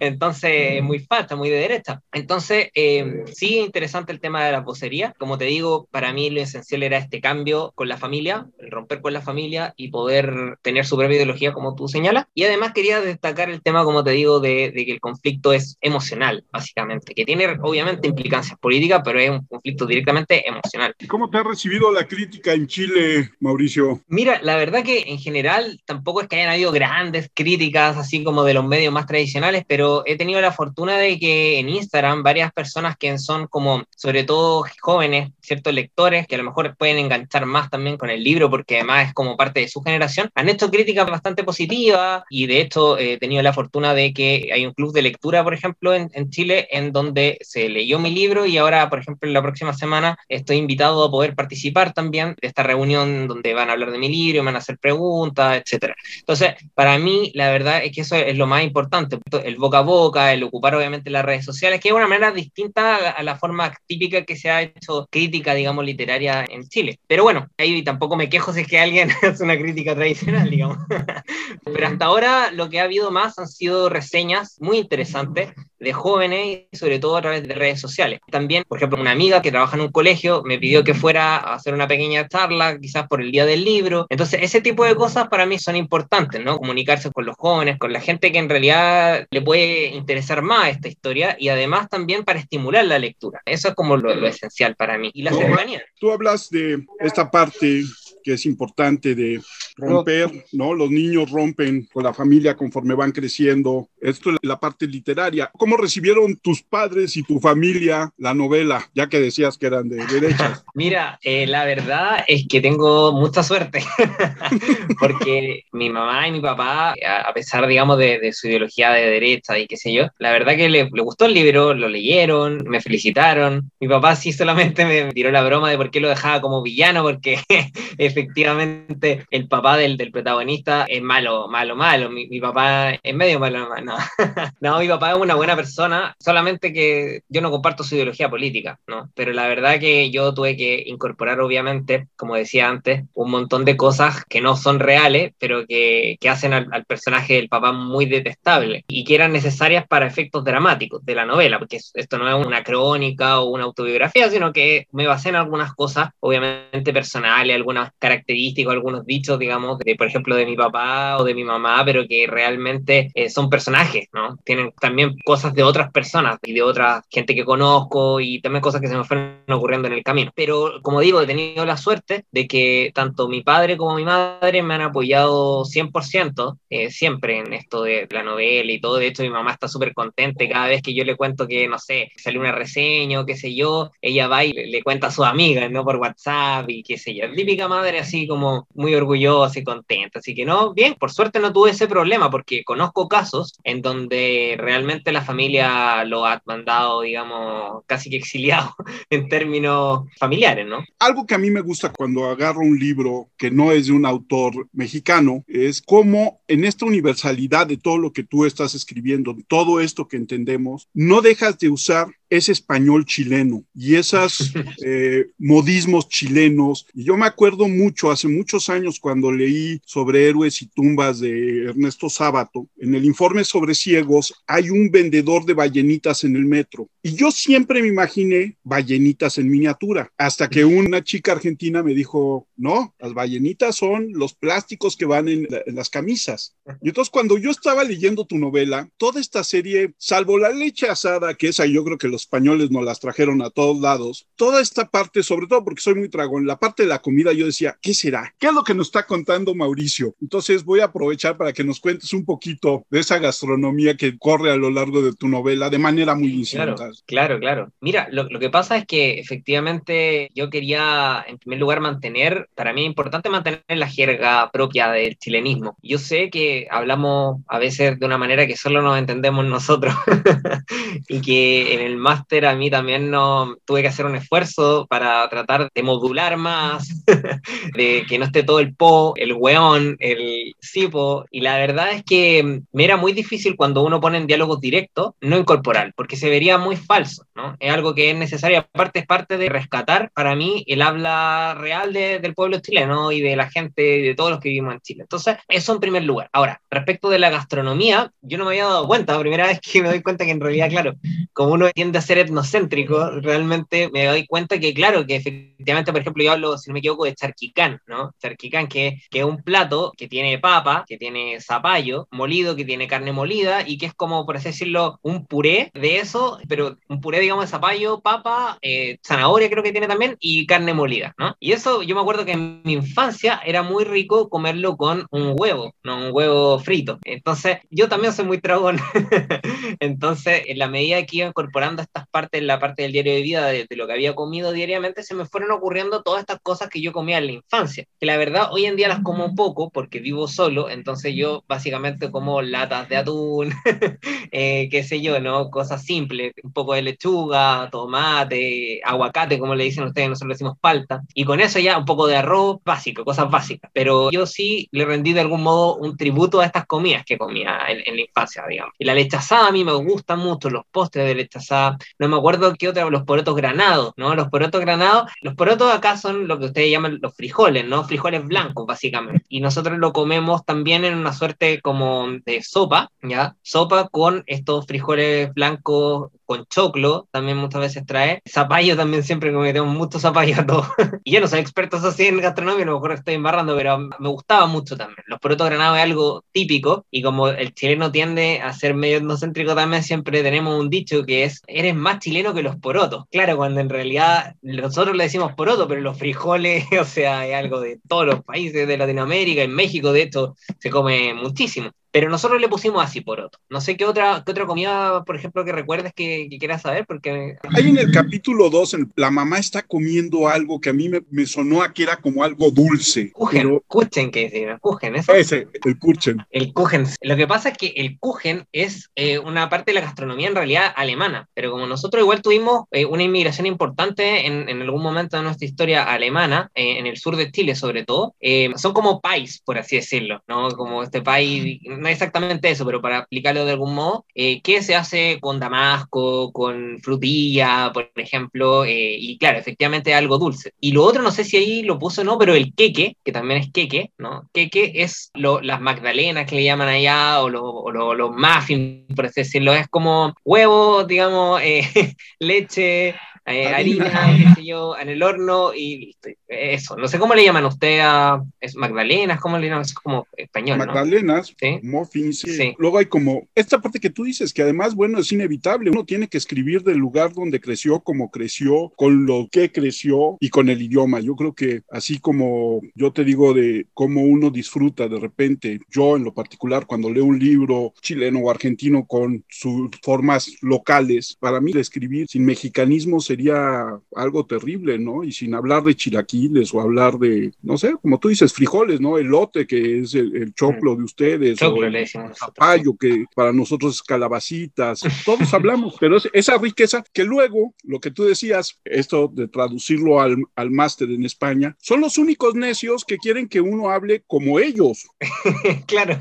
Speaker 4: Entonces, muy falta, muy de derecha. Entonces, eh, sí, interesante el tema de la vocería. Como te digo, para mí lo esencial era este cambio con la familia, el romper con la familia y poder tener su propia ideología, como tú señalas. Y además quería destacar el tema, como te digo, de, de que el conflicto es emocional, básicamente, que tiene obviamente implicancias políticas, pero es un conflicto directamente emocional.
Speaker 1: ¿Y cómo te ha recibido la crítica en Chile, Mauricio?
Speaker 4: Mira, la verdad que en general tampoco es que hayan habido grandes críticas así como de los medios más tradicionales, pero he tenido la fortuna de que en Instagram varias personas que son como, sobre todo jóvenes, ciertos lectores, que a lo mejor pueden enganchar más también con el libro porque además es como parte de su generación, han hecho críticas bastante positivas y de hecho he tenido la fortuna de que hay un club de lectura, por ejemplo, en, en Chile, en donde se leyó mi libro y ahora, por ejemplo, la próxima semana estoy invitado a poder participar también de esta reunión donde van a hablar de mi libro, van a hacer preguntas, etcétera. Entonces, para mí, la verdad es que eso es lo más importante, el boca a boca, el ocupar obviamente las redes sociales, que es una manera distinta a la forma típica que se ha hecho crítica, digamos, literaria en Chile. Pero bueno, ahí tampoco me quejo si es que alguien hace una crítica tradicional, digamos. Pero hasta ahora lo que ha habido más han sido reseñas muy interesantes de jóvenes y sobre todo a través de redes sociales. También, por ejemplo, una amiga que trabaja en un colegio me pidió que fuera a hacer una pequeña charla, quizás por el día del libro. Entonces, ese tipo de cosas para mí son importantes, ¿no? Comunicarse con los jóvenes, con la gente que en realidad le puede interesar más esta historia y además también para estimular la lectura. Eso es como lo, esencial para mí. Y la cercanía.
Speaker 1: Tú hablas de esta parte que es importante de romper, ¿no? Los niños rompen con la familia conforme van creciendo. Esto es la parte literaria. ¿Cómo recibieron tus padres y tu familia la novela, ya que decías que eran de derecha?
Speaker 4: Mira, eh, la verdad es que tengo mucha suerte, porque mi mamá y mi papá, a pesar, digamos, de, su ideología de derecha y qué sé yo, la verdad que le, le gustó el libro, lo leyeron, me felicitaron. Mi papá sí solamente me tiró la broma de por qué lo dejaba como villano, porque efectivamente el papá del, del protagonista es malo, malo, malo. Mi, mi papá es medio malo, no. no, mi papá es una buena persona, solamente que yo no comparto su ideología política, ¿no? Pero la verdad que yo tuve que incorporar, obviamente, como decía antes, un montón de cosas que no son reales, pero que, que hacen al, al personaje del papá muy detestable y que eran necesarias para efectos dramáticos de la novela, porque esto no es una crónica o una autobiografía, sino que me basé en algunas cosas, obviamente personales, algunas características, algunos dichos, digamos, de, por ejemplo, de mi papá o de mi mamá, pero que realmente eh, son personajes, ¿no? Tienen también cosas de otras personas y de otra gente que conozco y también cosas que se me fueron ocurriendo en el camino. Pero, como digo, he tenido la suerte de que tanto mi padre como mi madre me han apoyado 100%, eh, siempre en esto de la novela y todo. De hecho, mi mamá está súper contenta cada vez que yo le cuento que, no sé, sale una reseña o qué sé yo, ella va y le, cuenta a sus amigas, ¿no? Por WhatsApp y qué sé yo. Típica madre así como muy orgullosa y contenta. Así que no, bien, por suerte no tuve ese problema porque conozco casos en donde realmente la familia lo ha mandado, digamos, casi que exiliado en términos familiares, ¿no?
Speaker 1: Algo que a mí me gusta cuando agarro un libro que no es de un autor mexicano es cómo en esta universalidad de todo lo que tú estás escribiendo, todo esto que entendemos, no dejas de usar ese español chileno y esos eh, modismos chilenos. Y yo me acuerdo mucho, hace muchos años, cuando leí sobre héroes y tumbas de Ernesto Sábato, en el informe sobre ciegos hay un vendedor de ballenitas en el metro. Y yo siempre me imaginé ballenitas en miniatura, hasta que una chica argentina me dijo, no, las ballenitas son los plásticos que van en, en las camisas. Y entonces cuando yo estaba leyendo tu novela, toda esta serie, salvo la leche asada, que esa yo creo que los españoles nos las trajeron a todos lados, toda esta parte, sobre todo porque soy muy tragón, la parte de la comida, yo decía, ¿qué será? ¿Qué es lo que nos está contando Mauricio? Entonces voy a aprovechar para que nos cuentes un poquito de esa gastronomía que corre a lo largo de tu novela de manera muy incidental.
Speaker 4: Claro, claro, claro. Mira, lo, lo que pasa es que efectivamente yo quería, en primer lugar, mantener, para mí es importante mantener la jerga propia del chilenismo. Yo sé que hablamos a veces de una manera que solo nos entendemos nosotros y que en el máster a mí también no tuve que hacer un esfuerzo para tratar de modular más, de que no esté todo el po, el weón, el sipo. Y la verdad es que me era muy difícil cuando uno pone en diálogos directos no incorporar, porque se vería muy falso, ¿no? Es algo que es necesario, aparte es parte de rescatar para mí el habla real de, del pueblo chileno y de la gente, de todos los que vivimos en Chile. Entonces, eso en primer lugar. Ahora, respecto de la gastronomía, yo no me había dado cuenta, la primera vez que me doy cuenta que en realidad, claro, como uno tiende a ser etnocéntrico, realmente me doy cuenta que, claro, que efectivamente, por ejemplo, yo hablo, si no me equivoco, de charquicán, ¿no? Charquicán, que, que es un plato que tiene papa, que tiene zapallo molido, que tiene carne molida y que es como, por así decirlo, un puré de eso, pero un puré, digamos, de zapallo, papa, eh, zanahoria creo que tiene también y carne molida, ¿no? Y eso yo me acuerdo que en mi infancia era muy rico comerlo con un huevo, ¿no? Un huevo frito. Entonces, yo también soy muy tragón. Entonces, en la medida que iba incorporando estas partes, la parte del diario de vida, de, de, lo que había comido diariamente, se me fueron ocurriendo todas estas cosas que yo comía en la infancia. Que la verdad, hoy en día las como poco porque vivo solo, entonces yo básicamente como latas de atún, eh, qué sé yo, ¿no? Cosas simples, un poco de lechuga, tomate, aguacate, como le dicen ustedes, nosotros le decimos palta, y con eso ya un poco de arroz básico, cosas básicas. Pero yo sí le rendí de algún modo un tributo a estas comidas que comía en, en la infancia, digamos. Y la leche asada a mí me gusta mucho, los postres de leche asada, no me acuerdo qué otra, los porotos granados, ¿no? Los porotos granados, los porotos acá son lo que ustedes llaman los frijoles, ¿no? Frijoles blancos, básicamente. Y nosotros lo comemos también en una suerte como de sopa, ¿ya? Sopa con estos frijoles blancos con choclo, también muchas veces trae. Zapallo también siempre cometemos mucho zapallo a todos. y yo no soy experto así en gastronomía, a lo mejor estoy embarrando, pero me gustaba mucho también. Los porotos granados es algo típico y como el chileno tiende a ser medio etnocéntrico también, siempre tenemos un dicho que es, eres más chileno que los porotos. Claro, cuando en realidad nosotros le decimos poroto, pero los frijoles, o sea, es algo de todos los países de Latinoamérica, en México de hecho se come muchísimo. Pero nosotros le pusimos así por otro. No sé qué otra, qué otra comida, por ejemplo, que recuerdes que, quieras saber, porque...
Speaker 1: Hay en el capítulo 2, la mamá está comiendo algo que a mí me, sonó a que era como algo dulce.
Speaker 4: Kuchen, kuchen que es, kuchen,
Speaker 1: ¿eso? Ese, el kuchen.
Speaker 4: El kuchen. Lo que pasa es que el kuchen es eh, una parte de la gastronomía en realidad alemana, pero como nosotros igual tuvimos eh, una inmigración importante en, en, algún momento de nuestra historia alemana, eh, en el sur de Chile sobre todo, son como país, por así decirlo, ¿no? Como este país no exactamente eso, pero para explicarlo de algún modo, eh, ¿qué se hace con damasco, con frutilla, por ejemplo? Eh, y claro, efectivamente algo dulce. Y lo otro, no sé si ahí lo puso o no, pero el queque, que también es queque, ¿no? Queque es lo, las magdalenas que le llaman allá, o, los muffins, por así decirlo, es como huevo, digamos, eh, leche, eh, harina, qué sé yo, en el horno y listo. Eso, no sé cómo le llaman usted a es magdalenas, ¿cómo le llaman? Es como español,
Speaker 1: Magdalenas,
Speaker 4: ¿Sí?
Speaker 1: muffins, sí. Luego hay como esta parte que tú dices, que además, bueno, es inevitable. Uno tiene que escribir del lugar donde creció, como creció, con lo que creció y con el idioma. Yo creo que así como yo te digo de cómo uno disfruta de repente, yo en lo particular, cuando leo un libro chileno o argentino con sus formas locales, para mí escribir sin mexicanismo sería sería algo terrible, ¿no? Y sin hablar de chilaquiles o hablar de, no sé, como tú dices, frijoles, ¿no? Elote, que es el, choclo de ustedes,
Speaker 4: choclo,
Speaker 1: o el zapallo, que para nosotros es calabacitas, todos hablamos, pero es esa riqueza que luego, lo que tú decías, esto de traducirlo al, al máster en España, son los únicos necios que quieren que uno hable como ellos.
Speaker 4: claro.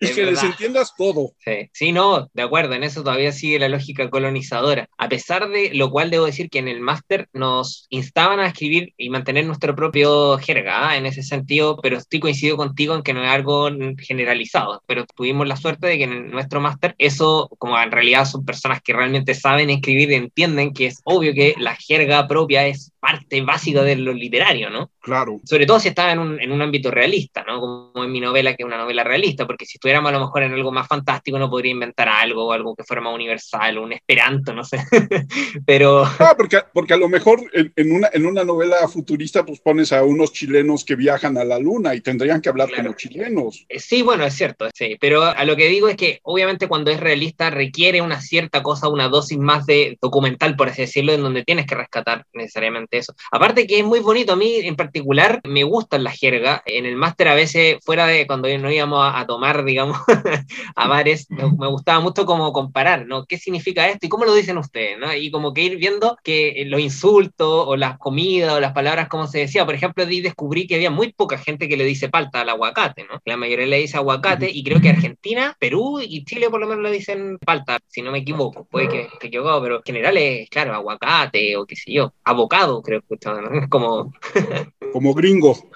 Speaker 1: y que les entiendas todo.
Speaker 4: Sí. sí, no, de acuerdo, en eso todavía sigue la lógica colonizadora. A pesar de lo cual debo decir que en el máster nos instaban a escribir y mantener nuestro propio jerga, ¿ah? en ese sentido, pero estoy coincido contigo en que no es algo generalizado, pero tuvimos la suerte de que en nuestro máster eso, como en realidad son personas que realmente saben escribir y entienden que es obvio que la jerga propia es parte básica de lo literario, ¿no?
Speaker 1: Claro.
Speaker 4: Sobre todo si estaba en un, en un ámbito realista, ¿no? Como en mi novela, que es una novela realista, porque si estuviéramos a lo mejor en algo más fantástico, no podría inventar algo, algo que fuera más universal, un esperanto, no sé. Pero...
Speaker 1: Porque, porque a lo mejor en, una, en una novela futurista, pues pones a unos chilenos que viajan a la luna y tendrían que hablar como chilenos.
Speaker 4: Eh, sí, bueno, es cierto, sí. Pero a lo que digo es que obviamente cuando es realista requiere una cierta cosa, una dosis más de documental, por así decirlo, en donde tienes que rescatar necesariamente eso. Aparte que es muy bonito, a mí en particular me gustan las jergas. En el máster a veces, fuera de cuando no íbamos a, tomar, digamos, a bares, me, gustaba mucho como comparar, ¿no? ¿Qué significa esto y cómo lo dicen ustedes, ¿no? Y como que ir viendo que los insultos o las comidas o las palabras, como se decía, por ejemplo, descubrí que había muy poca gente que le dice palta al aguacate, ¿no? La mayoría le dice aguacate y creo que Argentina, Perú y Chile por lo menos le dicen palta, si no me equivoco, puede que esté equivocado, pero en general es, claro, aguacate o qué sé yo, abocado creo que como...
Speaker 1: como gringo.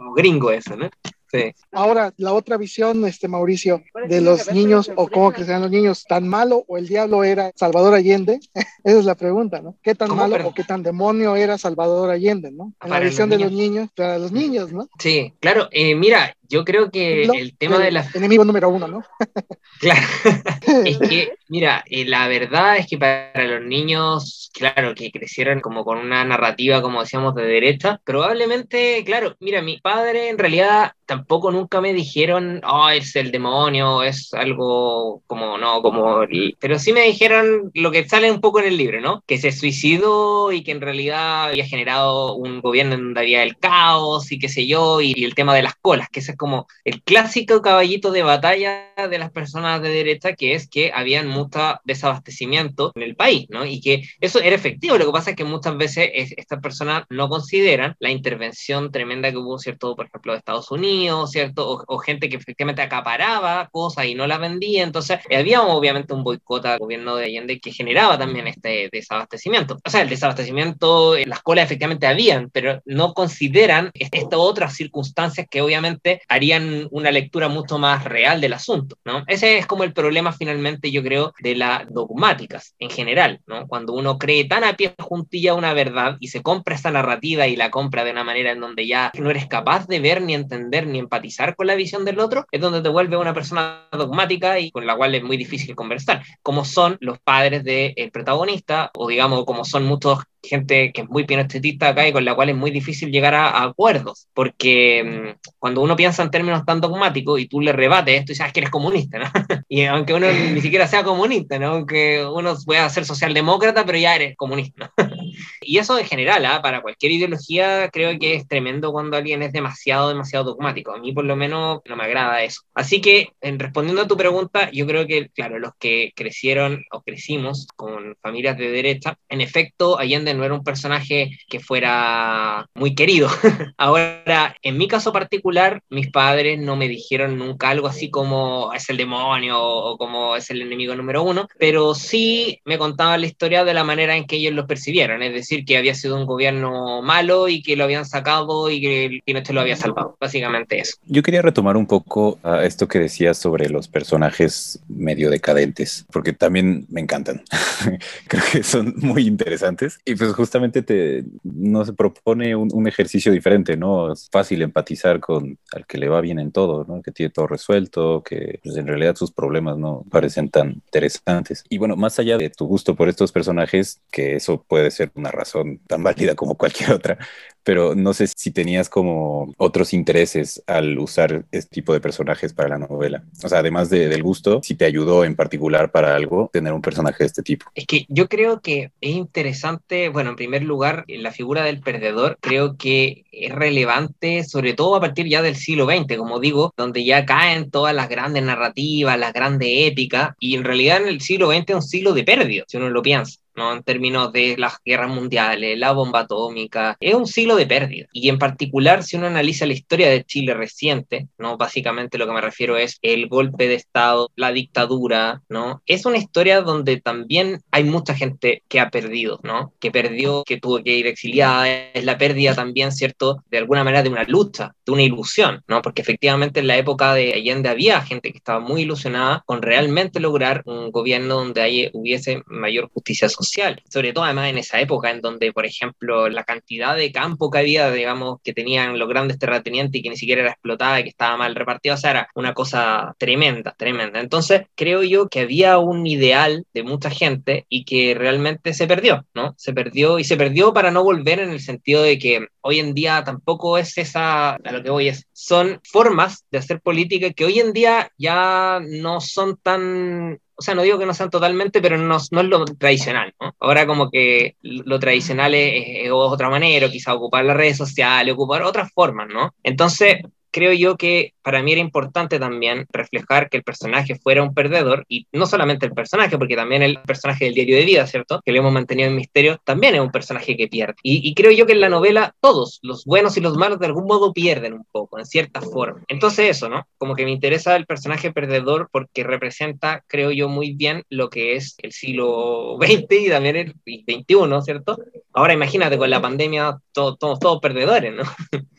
Speaker 4: Como gringo eso, ¿no? Sí.
Speaker 2: Ahora, la otra visión, este Mauricio, de los niños o cómo que sean los niños, ¿tan malo o el diablo era Salvador Allende? Esa es la pregunta, ¿no? ¿Qué tan malo o qué tan demonio era Salvador Allende, ¿no? En la visión de los niños, para los niños, ¿no?
Speaker 4: Sí, claro. Eh, mira, yo creo que el tema de la...
Speaker 2: Enemigo número uno, ¿no?
Speaker 4: claro. es que, mira, eh, la verdad es que para los niños, claro, que crecieron como con una narrativa, como decíamos, de derecha, probablemente, claro, mira, mi padre en realidad tampoco nunca me dijeron, oh, es el demonio, es algo como, no, como... Pero sí me dijeron lo que sale un poco en el libro, ¿no? Que se suicidó y que en realidad había generado un gobierno donde había el caos y qué sé yo, y, el tema de las colas, que ese como el clásico caballito de batalla de las personas de derecha, que es que habían mucho desabastecimiento en el país, ¿no? Y que eso era efectivo. Lo que pasa es que muchas veces estas personas no consideran la intervención tremenda que hubo, ¿cierto? Por ejemplo, de Estados Unidos, ¿cierto? O, gente que efectivamente acaparaba cosas y no las vendía. Entonces, había obviamente un boicot al gobierno de Allende que generaba también este desabastecimiento. O sea, el desabastecimiento, las colas efectivamente habían, pero no consideran estas otras circunstancias que obviamente harían una lectura mucho más real del asunto, ¿no? Ese es como el problema finalmente, yo creo, de las dogmáticas en general, ¿no? Cuando uno cree tan a pie juntilla una verdad y se compra esa narrativa y la compra de una manera en donde ya no eres capaz de ver, ni entender, ni empatizar con la visión del otro, es donde te vuelve una persona dogmática y con la cual es muy difícil conversar, como son los padres del protagonista, o digamos, como son muchos gente que es muy pianostetista acá y con la cual es muy difícil llegar a, acuerdos, porque mm, cuando uno piensa en términos tan dogmáticos y tú le rebates esto y sabes que eres comunista, ¿no? y aunque uno ni siquiera sea comunista, ¿no? Aunque uno pueda ser socialdemócrata, pero ya eres comunista. Y eso en general, ¿ah? para cualquier ideología, creo que es tremendo cuando alguien es demasiado, demasiado dogmático. A mí por lo menos no me agrada eso. Así que, en respondiendo a tu pregunta, yo creo que, claro, los que crecieron o crecimos con familias de derecha, en efecto, Allende no era un personaje que fuera muy querido. Ahora, en mi caso particular, mis padres no me dijeron nunca algo así como es el demonio o como es el enemigo número uno, pero sí me contaban la historia de la manera en que ellos lo percibieron, es decir, que había sido un gobierno malo y que lo habían sacado y que Pinochet lo había salvado. Básicamente eso.
Speaker 3: Yo quería retomar un poco a esto que decías sobre los personajes medio decadentes, porque también me encantan. Creo que son muy interesantes. Y pues justamente te, nos propone un, ejercicio diferente, ¿no? Es fácil empatizar con al que le va bien en todo, ¿no? Que tiene todo resuelto, que pues, en realidad sus problemas no parecen tan interesantes. Y bueno, más allá de tu gusto por estos personajes, que eso puede ser una razón tan válida como cualquier otra, pero no sé si tenías como otros intereses al usar este tipo de personajes para la novela. O sea, además de, del gusto, si te ayudó en particular para algo tener un personaje de este tipo.
Speaker 4: Es que yo creo que es interesante, bueno, en primer lugar, la figura del perdedor creo que es relevante, sobre todo a partir ya del siglo XX, como digo, donde ya caen todas las grandes narrativas, las grandes épicas, y en realidad en el siglo XX es un siglo de pérdida, si uno lo piensa. ¿no? en términos de las guerras mundiales, la bomba atómica, es un siglo de pérdida. Y en particular, si uno analiza la historia de Chile reciente, ¿no? básicamente lo que me refiero es el golpe de Estado, la dictadura, ¿no? es una historia donde también hay mucha gente que ha perdido, ¿no? que perdió, que tuvo que ir exiliada, es la pérdida también, ¿cierto?, de alguna manera de una lucha, de una ilusión, ¿no? porque efectivamente en la época de Allende había gente que estaba muy ilusionada con realmente lograr un gobierno donde hubiese mayor justicia social sobre todo además en esa época en donde, por ejemplo, la cantidad de campo que había, digamos, que tenían los grandes terratenientes y que ni siquiera era explotada y que estaba mal repartida, o sea, era una cosa tremenda, tremenda. Entonces, creo yo que había un ideal de mucha gente y que realmente se perdió, ¿no? Se perdió y se perdió para no volver en el sentido de que hoy en día tampoco es esa, a lo que voy es, son formas de hacer política que hoy en día ya no son tan o sea, no digo que no sean totalmente, pero no, es lo tradicional, ¿no? Ahora como que lo tradicional es, es, otra manera, quizá ocupar las redes sociales, ocupar otras formas, ¿no? Entonces, creo yo que para mí era importante también reflejar que el personaje fuera un perdedor, y no solamente el personaje, porque también el personaje del diario de vida, ¿cierto? Que lo hemos mantenido en misterio, también es un personaje que pierde. Y, creo yo que en la novela todos, los buenos y los malos, de algún modo pierden un poco, en cierta forma. Entonces eso, ¿no? Como que me interesa el personaje perdedor porque representa, creo yo, muy bien lo que es el siglo XX y también el XXI, ¿cierto? Ahora imagínate, con la pandemia todos, todos, todos perdedores, ¿no?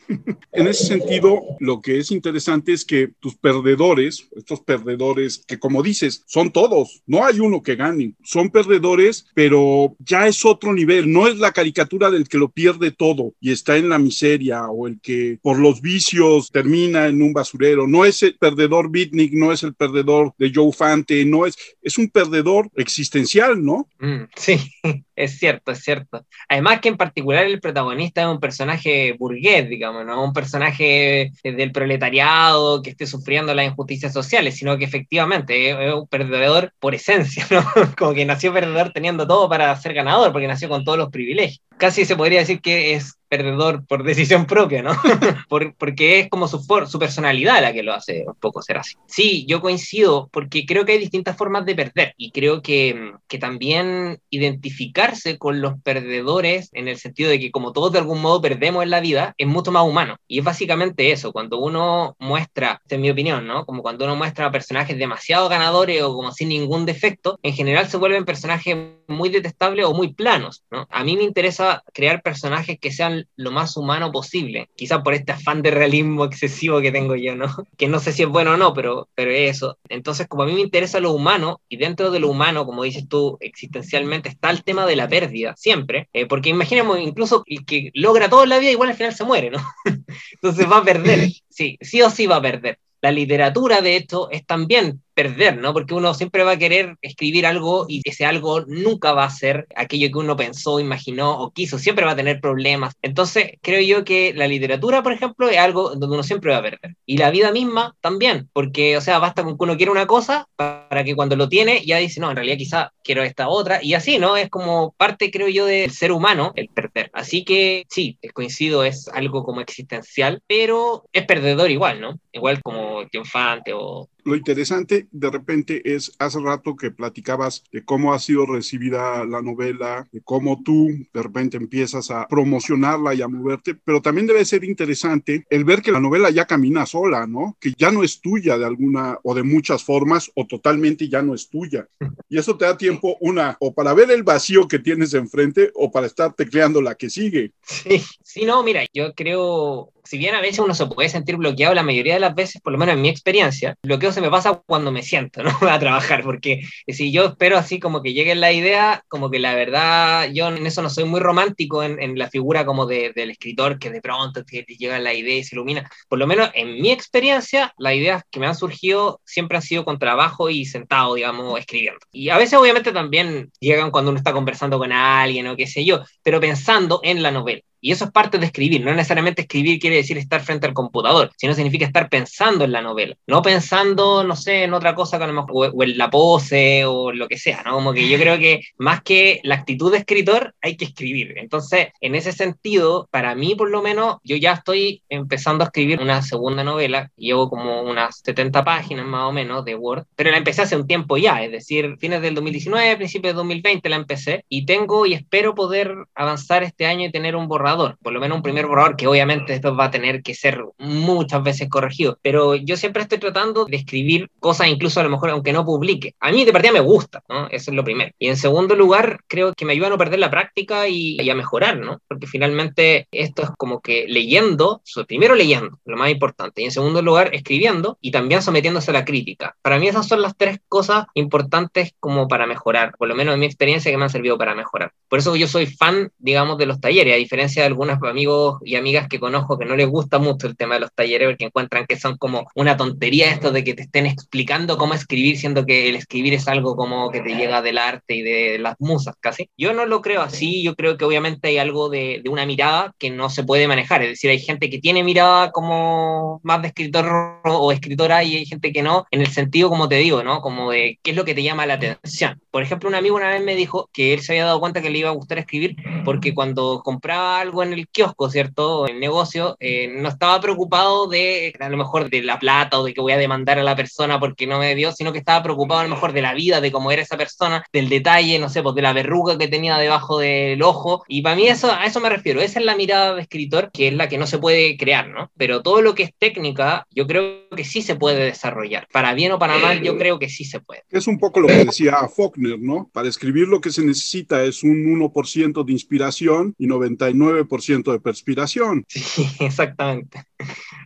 Speaker 1: En ese sentido, lo que es interesante es que tus perdedores, estos perdedores que como dices, son todos, no hay uno que gane, son perdedores, pero ya es otro nivel, no es la caricatura del que lo pierde todo y está en la miseria o el que por los vicios termina en un basurero, no es el perdedor Bitnik, no es el perdedor de Joe Fante, no es, es un perdedor existencial, ¿no?
Speaker 4: Mm, sí, es cierto, es cierto. Además que en particular el protagonista es un personaje burgués, digamos, no un personaje del proletariado que esté sufriendo las injusticias sociales, sino que efectivamente es, un perdedor por esencia, ¿no? Como que nació perdedor teniendo todo para ser ganador, porque nació con todos los privilegios. Casi se podría decir que es perdedor por decisión propia, ¿no? por, porque es como su, su personalidad la que lo hace un poco ser así. Sí, yo coincido, porque creo que hay distintas formas de perder y creo que, que también identificarse con los perdedores en el sentido de que como todos de algún modo perdemos en la vida, es mucho más humano. Y es básicamente eso, cuando uno muestra, en mi opinión, ¿no? Como cuando uno muestra a personajes demasiado ganadores o como sin ningún defecto, en general se vuelven personajes muy detestables o muy planos, ¿no? A mí me interesa crear personajes que sean lo más humano posible, quizá por este afán de realismo excesivo que tengo yo, ¿no? Que no sé si es bueno o no, pero, pero eso. Entonces, como a mí me interesa lo humano, y dentro de lo humano, como dices tú, existencialmente, está el tema de la pérdida, siempre, eh, porque imaginemos, incluso el que logra todo en la vida, igual al final se muere, ¿no? Entonces va a perder, sí, sí o sí va a perder. La literatura, de esto es también perder, ¿no? Porque uno siempre va a querer escribir algo y ese algo nunca va a ser aquello que uno pensó, imaginó o quiso, siempre va a tener problemas. Entonces, creo yo que la literatura, por ejemplo, es algo donde uno siempre va a perder. Y la vida misma también, porque, o sea, basta con que uno quiera una cosa para que cuando lo tiene ya dice, no, en realidad quizá quiero esta otra, y así, ¿no? Es como parte, creo yo, del ser humano el perder. Así que sí, coincido, es algo como existencial, pero es perdedor igual, ¿no? Igual como triunfante o
Speaker 1: lo interesante de repente es, hace rato que platicabas de cómo ha sido recibida la novela, de cómo tú de repente empiezas a promocionarla y a moverte, pero también debe ser interesante el ver que la novela ya camina sola, ¿no? Que ya no es tuya de alguna o de muchas formas o totalmente ya no es tuya. Y eso te da tiempo, una, o para ver el vacío que tienes enfrente o para estar tecleando la que sigue.
Speaker 4: Sí, sí, no, mira, yo creo si bien a veces uno se puede sentir bloqueado, la mayoría de las veces, por lo menos en mi experiencia, bloqueo se me pasa cuando me siento, ¿no? A trabajar, porque si yo espero así como que llegue la idea, como que la verdad, yo en eso no soy muy romántico en, en la figura como de, del escritor que de pronto te, llega la idea y se ilumina. Por lo menos en mi experiencia, las ideas que me han surgido siempre han sido con trabajo y sentado, digamos, escribiendo. Y a veces obviamente también llegan cuando uno está conversando con alguien o qué sé yo, pero pensando en la novela. Y eso es parte de escribir. No necesariamente escribir quiere decir estar frente al computador, sino significa estar pensando en la novela. No pensando, no sé, en otra cosa que a lo mejor, o en la pose o lo que sea, ¿no? Como que yo creo que más que la actitud de escritor, hay que escribir. Entonces, en ese sentido, para mí por lo menos, yo ya estoy empezando a escribir una segunda novela. Llevo como unas 70 páginas más o menos de Word, pero la empecé hace un tiempo ya, es decir, fines del 2019, principios de 2020 la empecé y tengo y espero poder avanzar este año y tener un borrador por lo menos un primer borrador que obviamente después va a tener que ser muchas veces corregido, pero yo siempre estoy tratando de escribir cosas incluso a lo mejor aunque no publique. A mí de partida me gusta, ¿no? Eso es lo primero. Y en segundo lugar, creo que me ayuda a no perder la práctica y, y a mejorar, ¿no? Porque finalmente esto es como que leyendo, primero leyendo, lo más importante, y en segundo lugar escribiendo y también sometiéndose a la crítica. Para mí esas son las tres cosas importantes como para mejorar, por lo menos en mi experiencia que me han servido para mejorar. Por eso yo soy fan, digamos, de los talleres, a diferencia de algunos amigos y amigas que conozco que no les gusta mucho el tema de los talleres porque encuentran que son como una tontería esto de que te estén explicando cómo escribir, siendo que el escribir es algo como que te llega del arte y de las musas casi. Yo no lo creo así, yo creo que obviamente hay algo de, de una mirada que no se puede manejar, es decir, hay gente que tiene mirada como más de escritor o escritora y hay gente que no, en el sentido como te digo, ¿no? Como de qué es lo que te llama la atención. Por ejemplo, un amigo una vez me dijo que él se había dado cuenta que le iba a gustar escribir porque cuando compraba algo en el kiosco, ¿cierto? En negocio, eh, no estaba preocupado de a lo mejor de la plata o de que voy a demandar a la persona porque no me dio, sino que estaba preocupado a lo mejor de la vida, de cómo era esa persona, del detalle, no sé, pues de la verruga que tenía debajo del ojo. Y para mí eso, a eso me refiero. Esa es la mirada de escritor, que es la que no se puede crear, ¿no? Pero todo lo que es técnica, yo creo que sí se puede desarrollar. Para bien o para mal, yo creo que sí se puede.
Speaker 1: Es un poco lo que decía Faulkner, ¿no? Para escribir lo que se necesita es un 1% de inspiración y 99% de perspiración.
Speaker 4: Sí, exactamente.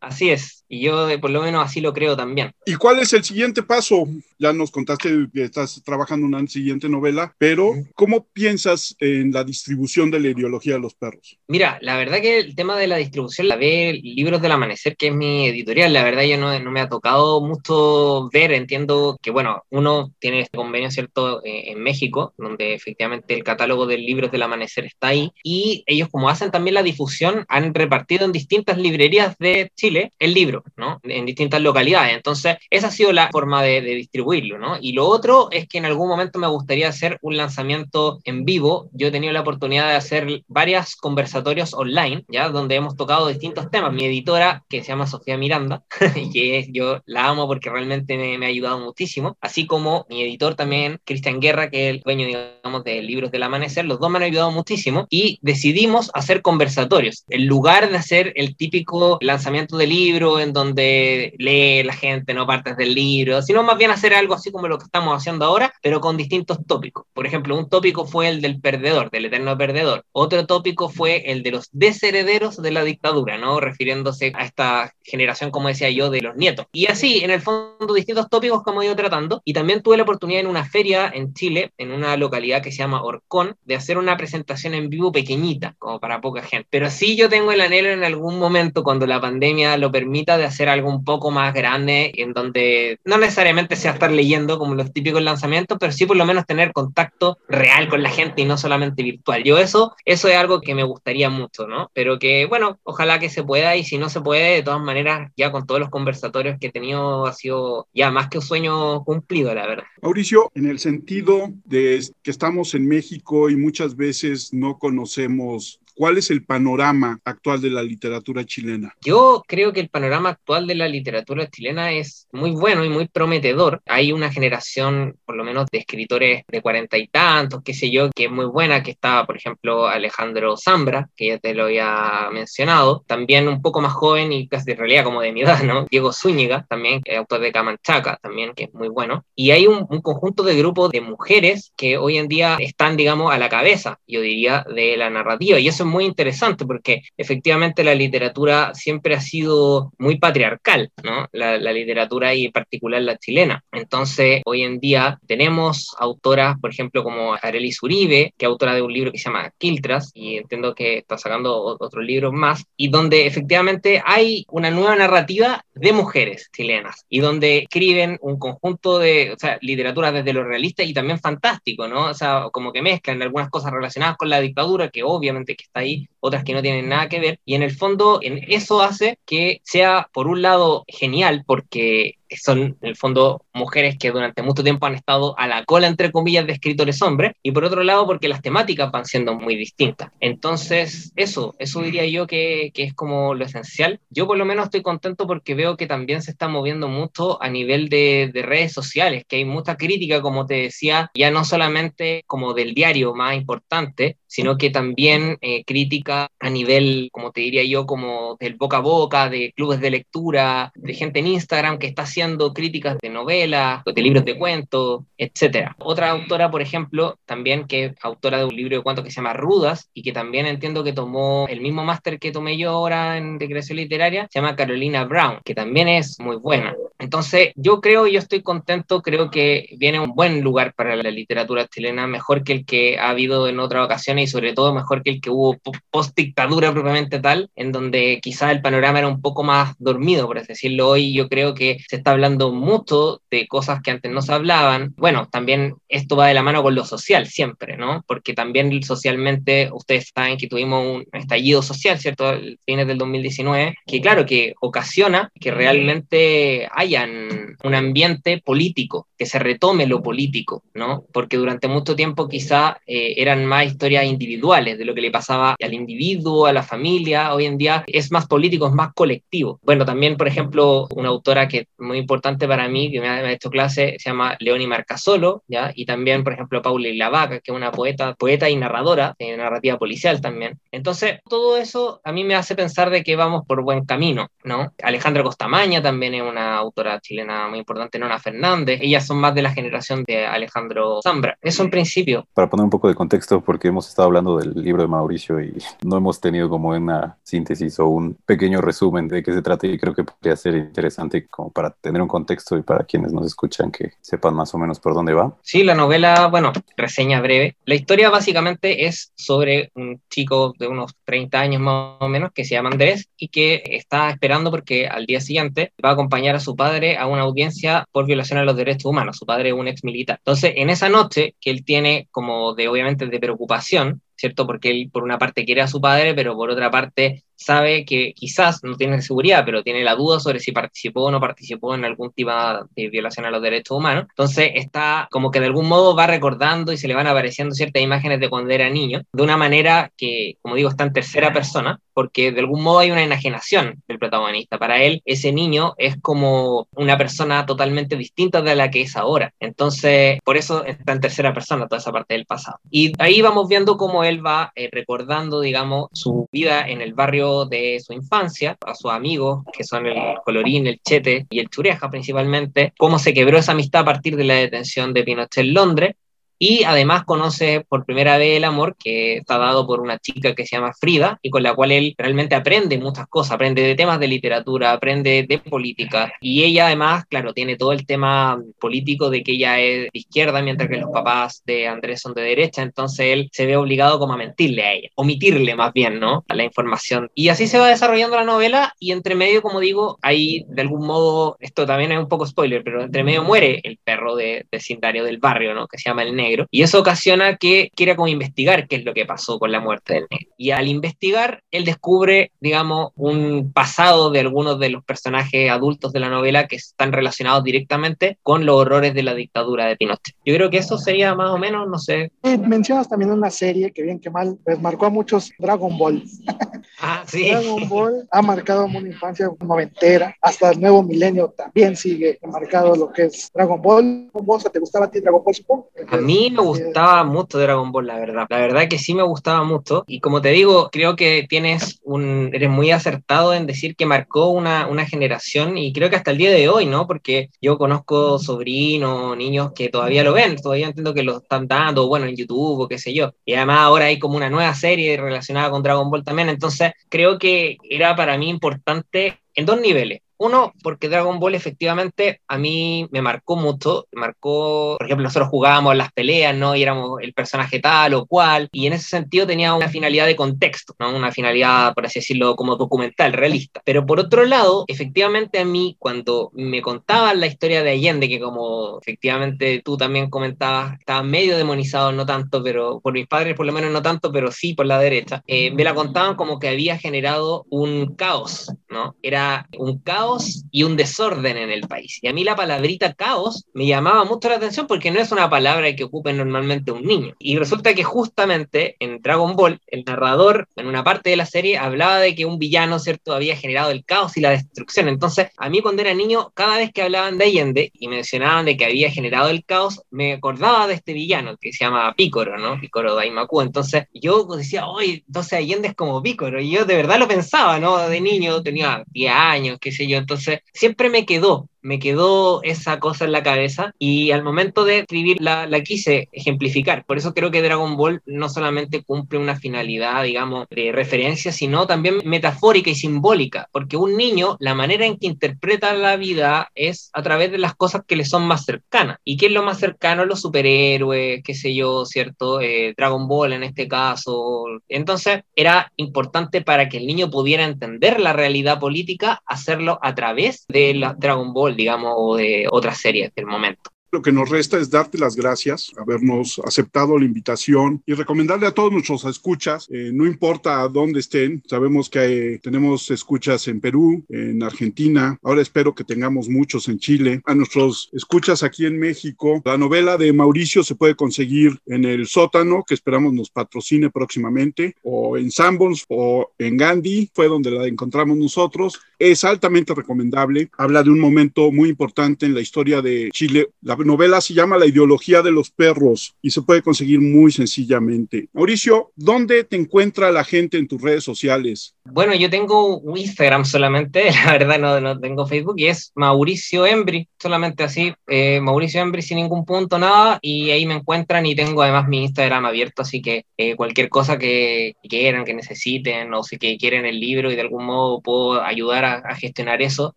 Speaker 4: Así es, y yo por lo menos así lo creo también.
Speaker 1: ¿Y cuál es el siguiente paso? Ya nos contaste que estás trabajando en una siguiente novela, pero ¿cómo piensas en la distribución de la ideología de los perros?
Speaker 4: Mira, la verdad que el tema de la distribución la ve Libros del Amanecer, que es mi editorial, la verdad yo no, no me ha tocado mucho ver, entiendo que bueno, uno tiene este convenio, ¿cierto?, eh, en México, donde efectivamente el catálogo de Libros del Amanecer está ahí, y ellos como hacen también la difusión, han repartido en distintas librerías de Chile el libro, ¿no? En distintas localidades. Entonces, esa ha sido la forma de, de, distribuirlo, ¿no? Y lo otro es que en algún momento me gustaría hacer un lanzamiento en vivo. Yo he tenido la oportunidad de hacer varios conversatorios online, ¿ya? Donde hemos tocado distintos temas. Mi editora, que se llama Sofía Miranda, que yo la amo porque realmente me, me, ha ayudado muchísimo, así como mi editor también, Cristian Guerra, que es el dueño, digamos, de Libros del Amanecer, los dos me han ayudado muchísimo y decidimos hacer conversatorios. En lugar de hacer el típico lanzamiento de libro en en donde lee la gente, no partes del libro, sino más bien hacer algo así como lo que estamos haciendo ahora, pero con distintos tópicos. Por ejemplo, un tópico fue el del perdedor, del eterno perdedor. Otro tópico fue el de los desherederos de la dictadura, ¿no? Refiriéndose a esta generación, como decía yo, de los nietos. Y así, en el fondo, distintos tópicos como he ido tratando. Y también tuve la oportunidad en una feria en Chile, en una localidad que se llama Orcón, de hacer una presentación en vivo pequeñita, como para poca gente. Pero sí yo tengo el anhelo en algún momento, cuando la pandemia lo permita, de hacer algo un poco más grande, en donde no necesariamente sea estar leyendo como los típicos lanzamientos, pero sí por lo menos tener contacto real con la gente y no solamente virtual. Yo eso, eso es algo que me gustaría mucho, ¿no? Pero que, bueno, ojalá que se pueda y si no se puede, de todas maneras, ya con todos los conversatorios que he tenido, ha sido ya más que un sueño cumplido, la verdad.
Speaker 1: Mauricio, en el sentido de que estamos en México y muchas veces no conocemos ¿Cuál es el panorama actual de la literatura chilena?
Speaker 4: Yo creo que el panorama actual de la literatura chilena es muy bueno y muy prometedor. Hay una generación, por lo menos, de escritores de cuarenta y tantos, qué sé yo, que es muy buena, que está, por ejemplo, Alejandro Zambra, que ya te lo había mencionado. También un poco más joven y casi de realidad como de mi edad, ¿no? Diego Zúñiga, también, que es autor de Camanchaca, también, que es muy bueno. Y hay un, un conjunto de grupos de mujeres que hoy en día están, digamos, a la cabeza, yo diría, de la narrativa. Y eso muy interesante porque efectivamente la literatura siempre ha sido muy patriarcal, ¿no? La, literatura y en particular la chilena. Entonces, hoy en día tenemos autoras, por ejemplo, como Arelis Uribe, que es autora de un libro que se llama Quiltras, y entiendo que está sacando otros libros más, y donde efectivamente hay una nueva narrativa de mujeres chilenas, y donde escriben un conjunto de, o sea, literatura desde lo realista y también fantástico, ¿no? O sea, como que mezclan algunas cosas relacionadas con la dictadura, que obviamente que está ahí, otras que no tienen nada que ver, y en el fondo en eso hace que sea, por un lado, genial, porque son en el fondo mujeres que durante mucho tiempo han estado a la cola, entre comillas, de escritores hombres, y por otro lado porque las temáticas van siendo muy distintas. Entonces, eso, eso diría yo que, que, es como lo esencial. Yo por lo menos estoy contento porque veo que también se está moviendo mucho a nivel de, de redes sociales, que hay mucha crítica, como te decía, ya no solamente como del diario más importante, sino que también eh, crítica a nivel, como te diría yo, como del boca a boca, de clubes de lectura, de gente en Instagram que está haciendo haciendo críticas de novelas, de libros de cuentos, etc. Otra autora, por ejemplo, también que es autora de un libro de cuentos que se llama Rudas y que también entiendo que tomó el mismo máster que tomé yo ahora en recreación literaria, se llama Carolina Brown, que también es muy buena. Entonces, yo creo yo estoy contento, creo que viene un buen lugar para la literatura chilena, mejor que el que ha habido en otras ocasiones y sobre todo mejor que el que hubo post dictadura propiamente tal, en donde quizás el panorama era un poco más dormido, por así decirlo. Hoy yo creo que se está hablando mucho de cosas que antes no se hablaban. Bueno, también esto va de la mano con lo social siempre, ¿no? Porque también socialmente ustedes saben que tuvimos un estallido social, ¿cierto? A fines del 2019, que claro, que ocasiona que realmente hayan un ambiente político, que se retome lo político, ¿no? Porque durante mucho tiempo quizá eh, eran más historias individuales de lo que le pasaba al individuo, a la familia. Hoy en día es más político, es más colectivo. Bueno, también, por ejemplo, una autora que muy importante para mí, que me ha, hecho clase, se llama Leoni Marcasolo, ¿ya? Y también, por ejemplo, Paula Lavaca, que es una poeta, poeta y narradora, de narrativa policial también. Entonces, todo eso a mí me hace pensar de que vamos por buen camino, ¿no? Alejandra Costamaña también es una autora chilena muy importante, Nona Fernández, ellas son más de la generación de Alejandro Zambra. Eso en principio.
Speaker 3: Para poner un poco de contexto, porque hemos estado hablando del libro de Mauricio y no hemos tenido como una síntesis o un pequeño resumen de qué se trata y creo que podría ser interesante como para tener un contexto y para quienes nos escuchan que sepan más o menos por dónde va.
Speaker 4: Sí, la novela, bueno, reseña breve. La historia básicamente es sobre un chico de unos 30 años más o menos que se llama Andrés y que está esperando porque al día siguiente va a acompañar a su padre a una audiencia por violación a los derechos humanos. Su padre es un ex militar. Entonces, en esa noche que él tiene como de, obviamente, de preocupación, ¿cierto? Porque él por una parte quiere a su padre, pero por otra parte sabe que quizás no tiene seguridad, pero tiene la duda sobre si participó o no participó en algún tipo de violación a los derechos humanos. Entonces está como que de algún modo va recordando y se le van apareciendo ciertas imágenes de cuando era niño, de una manera que, como digo, está en tercera persona, porque de algún modo hay una enajenación del protagonista. Para él, ese niño es como una persona totalmente distinta de la que es ahora. Entonces, por eso está en tercera persona toda esa parte del pasado. Y ahí vamos viendo cómo él va eh, recordando, digamos, su vida en el barrio de su infancia, a sus amigos, que son el Colorín, el Chete y el Chureja principalmente, cómo se quebró esa amistad a partir de la detención de Pinochet en Londres y además conoce por primera vez el amor que está dado por una chica que se llama Frida y con la cual él realmente aprende muchas cosas, aprende de temas de literatura, aprende de política y ella además, claro, tiene todo el tema político de que ella es de izquierda mientras que los papás de Andrés son de derecha, entonces él se ve obligado como a mentirle a ella, omitirle más bien, ¿no? A la información. Y así se va desarrollando la novela y entre medio, como digo, ahí de algún modo, esto también es un poco spoiler, pero entre medio muere el perro de vecindario del barrio, ¿no? Que se llama el negro y eso ocasiona que quiera como investigar qué es lo que pasó con la muerte del negro. Y al investigar, él descubre, digamos, un pasado de algunos de los personajes adultos de la novela que están relacionados directamente con los horrores de la dictadura de Pinochet. Yo creo que eso sería más o menos, no sé.
Speaker 2: mencionas también una serie que bien que mal, pues marcó a muchos Dragon Ball.
Speaker 4: Ah, sí.
Speaker 2: Dragon Ball ha marcado una infancia noventera, hasta el nuevo milenio también sigue marcado lo que es Dragon Ball. ¿Vos te gustaba a ti Dragon Ball, supongo?
Speaker 4: A mí me gustaba mucho Dragon Ball, la verdad. La verdad que sí me gustaba mucho. Y como te digo, creo que tienes un, eres muy acertado en decir que marcó una, una generación y creo que hasta el día de hoy, ¿no? Porque yo conozco sobrinos, niños que todavía lo ven, todavía entiendo que lo están dando, bueno, en YouTube o qué sé yo. Y además ahora hay como una nueva serie relacionada con Dragon Ball también. Entonces creo que era para mí importante en dos niveles. Uno, porque Dragon Ball efectivamente a mí me marcó mucho, marcó, por ejemplo, nosotros jugábamos las peleas, ¿no? Y éramos el personaje tal o cual, y en ese sentido tenía una finalidad de contexto, ¿no? Una finalidad, por así decirlo, como documental, realista. Pero por otro lado, efectivamente a mí, cuando me contaban la historia de Allende, que como efectivamente tú también comentabas, estaba medio demonizado, no tanto, pero por mis padres por lo menos no tanto, pero sí por la derecha, eh, me la contaban como que había generado un caos, ¿no? Era un caos y un desorden en el país. Y a mí la palabrita caos me llamaba mucho la atención porque no es una palabra que ocupe normalmente un niño. Y resulta que justamente en Dragon Ball, el narrador en una parte de la serie hablaba de que un villano, ¿cierto?, había generado el caos y la destrucción. Entonces, a mí cuando era niño, cada vez que hablaban de Allende y mencionaban de que había generado el caos, me acordaba de este villano que se llama Pícoro, ¿no? Pícoro Daimaku. Entonces, yo decía, oye, entonces Allende es como Pícoro. Y yo de verdad lo pensaba, ¿no? De niño tenía 10 años, qué sé yo, entonces, siempre me quedó me quedó esa cosa en la cabeza y al momento de escribir la, quise ejemplificar. Por eso creo que Dragon Ball no solamente cumple una finalidad, digamos, de referencia, sino también metafórica y simbólica, porque un niño, la manera en que interpreta la vida es a través de las cosas que le son más cercanas. ¿Y qué es lo más cercano? Los superhéroes, qué sé yo, ¿cierto? Eh, Dragon Ball en este caso. Entonces, era importante para que el niño pudiera entender la realidad política, hacerlo a través de la Dragon Ball digamos, o de otras series del momento.
Speaker 1: Lo que nos resta es darte las gracias, habernos aceptado la invitación y recomendarle a todos nuestros escuchas, eh, no importa dónde estén, sabemos que eh, tenemos escuchas en Perú, en Argentina, ahora espero que tengamos muchos en Chile, a nuestros escuchas aquí en México. La novela de Mauricio se puede conseguir en el sótano, que esperamos nos patrocine próximamente, o en Sanborns o en Gandhi, fue donde la encontramos nosotros. Es altamente recomendable, habla de un momento muy importante en la historia de Chile. La novela se llama La ideología de los perros y se puede conseguir muy sencillamente. Mauricio, ¿dónde te encuentra la gente en tus redes sociales?
Speaker 4: Bueno, yo tengo Instagram solamente, la verdad no, no tengo Facebook y es Mauricio Embry, solamente así, eh, Mauricio Embry sin ningún punto, nada, y ahí me encuentran y tengo además mi Instagram abierto, así que eh, cualquier cosa que, quieran, que necesiten o si que quieren el libro y de algún modo puedo ayudar a, gestionar eso.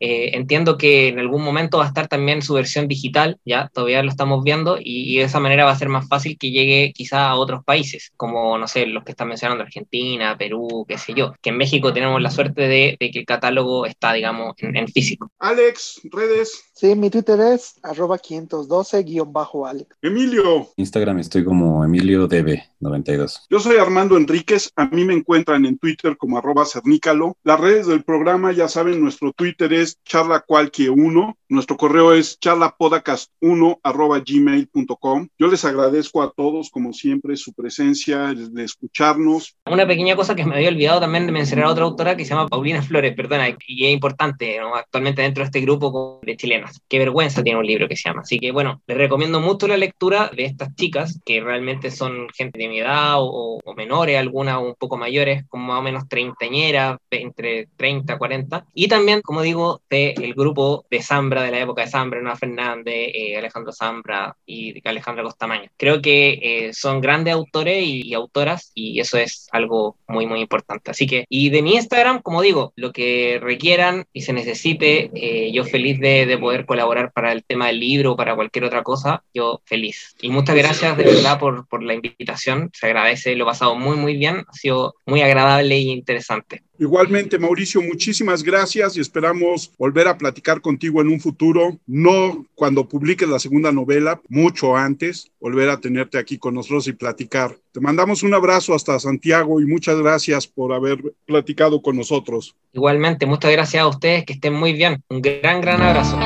Speaker 4: Eh, entiendo que en algún momento va a estar también su versión digital, ya todavía lo estamos viendo y, de esa manera va a ser más fácil que llegue quizá a otros países, como, no sé, los que están mencionando, Argentina, Perú, qué sé yo, que en México tenemos la suerte de, que el catálogo está, digamos, en, físico.
Speaker 1: Alex, redes.
Speaker 2: Sí, mi Twitter es arroba 512-Alex.
Speaker 1: Emilio.
Speaker 3: Instagram estoy como Emilio DB92.
Speaker 1: Yo soy Armando Enríquez, a mí me encuentran en Twitter como arroba cernícalo. Las redes del programa, ya saben, nuestro Twitter es charlacualque1, nuestro correo es charlapodcast1 gmail.com. Yo les agradezco a todos, como siempre, su presencia, de escucharnos.
Speaker 4: Una pequeña cosa que me había olvidado también de mencionar a otra autora que se llama Paulina Flores, perdona, y es importante actualmente dentro de este grupo de chilenas. Qué vergüenza tiene un libro que se llama. Así que bueno, les recomiendo mucho la lectura de estas chicas, que realmente son gente de mi edad o, menores, algunas un poco mayores, como más o menos treintañeras, entre 30 y 40. Y también, como digo, del grupo de Zambra, de la época de Zambra, Ana Fernández, eh, Alejandro Zambra y Alejandra Costamaño. Creo que eh, son grandes autores y, autoras y eso es algo muy, muy importante. Así que, y de mi Instagram, como digo, lo que requieran y se necesite, eh, yo feliz de, de, poder colaborar para el tema del libro o para cualquier otra cosa, yo feliz. Y muchas gracias de verdad por, por la invitación, se agradece, lo he pasado muy, muy bien, ha sido muy agradable y interesante.
Speaker 1: Igualmente, Mauricio, muchísimas gracias y esperamos volver a platicar contigo en un futuro, no cuando publiques la segunda novela, mucho antes, volver a tenerte aquí con nosotros y platicar. Te mandamos un abrazo hasta Santiago y muchas gracias por haber platicado con nosotros.
Speaker 4: Igualmente, muchas gracias a ustedes, que estén muy bien. Un gran, gran abrazo.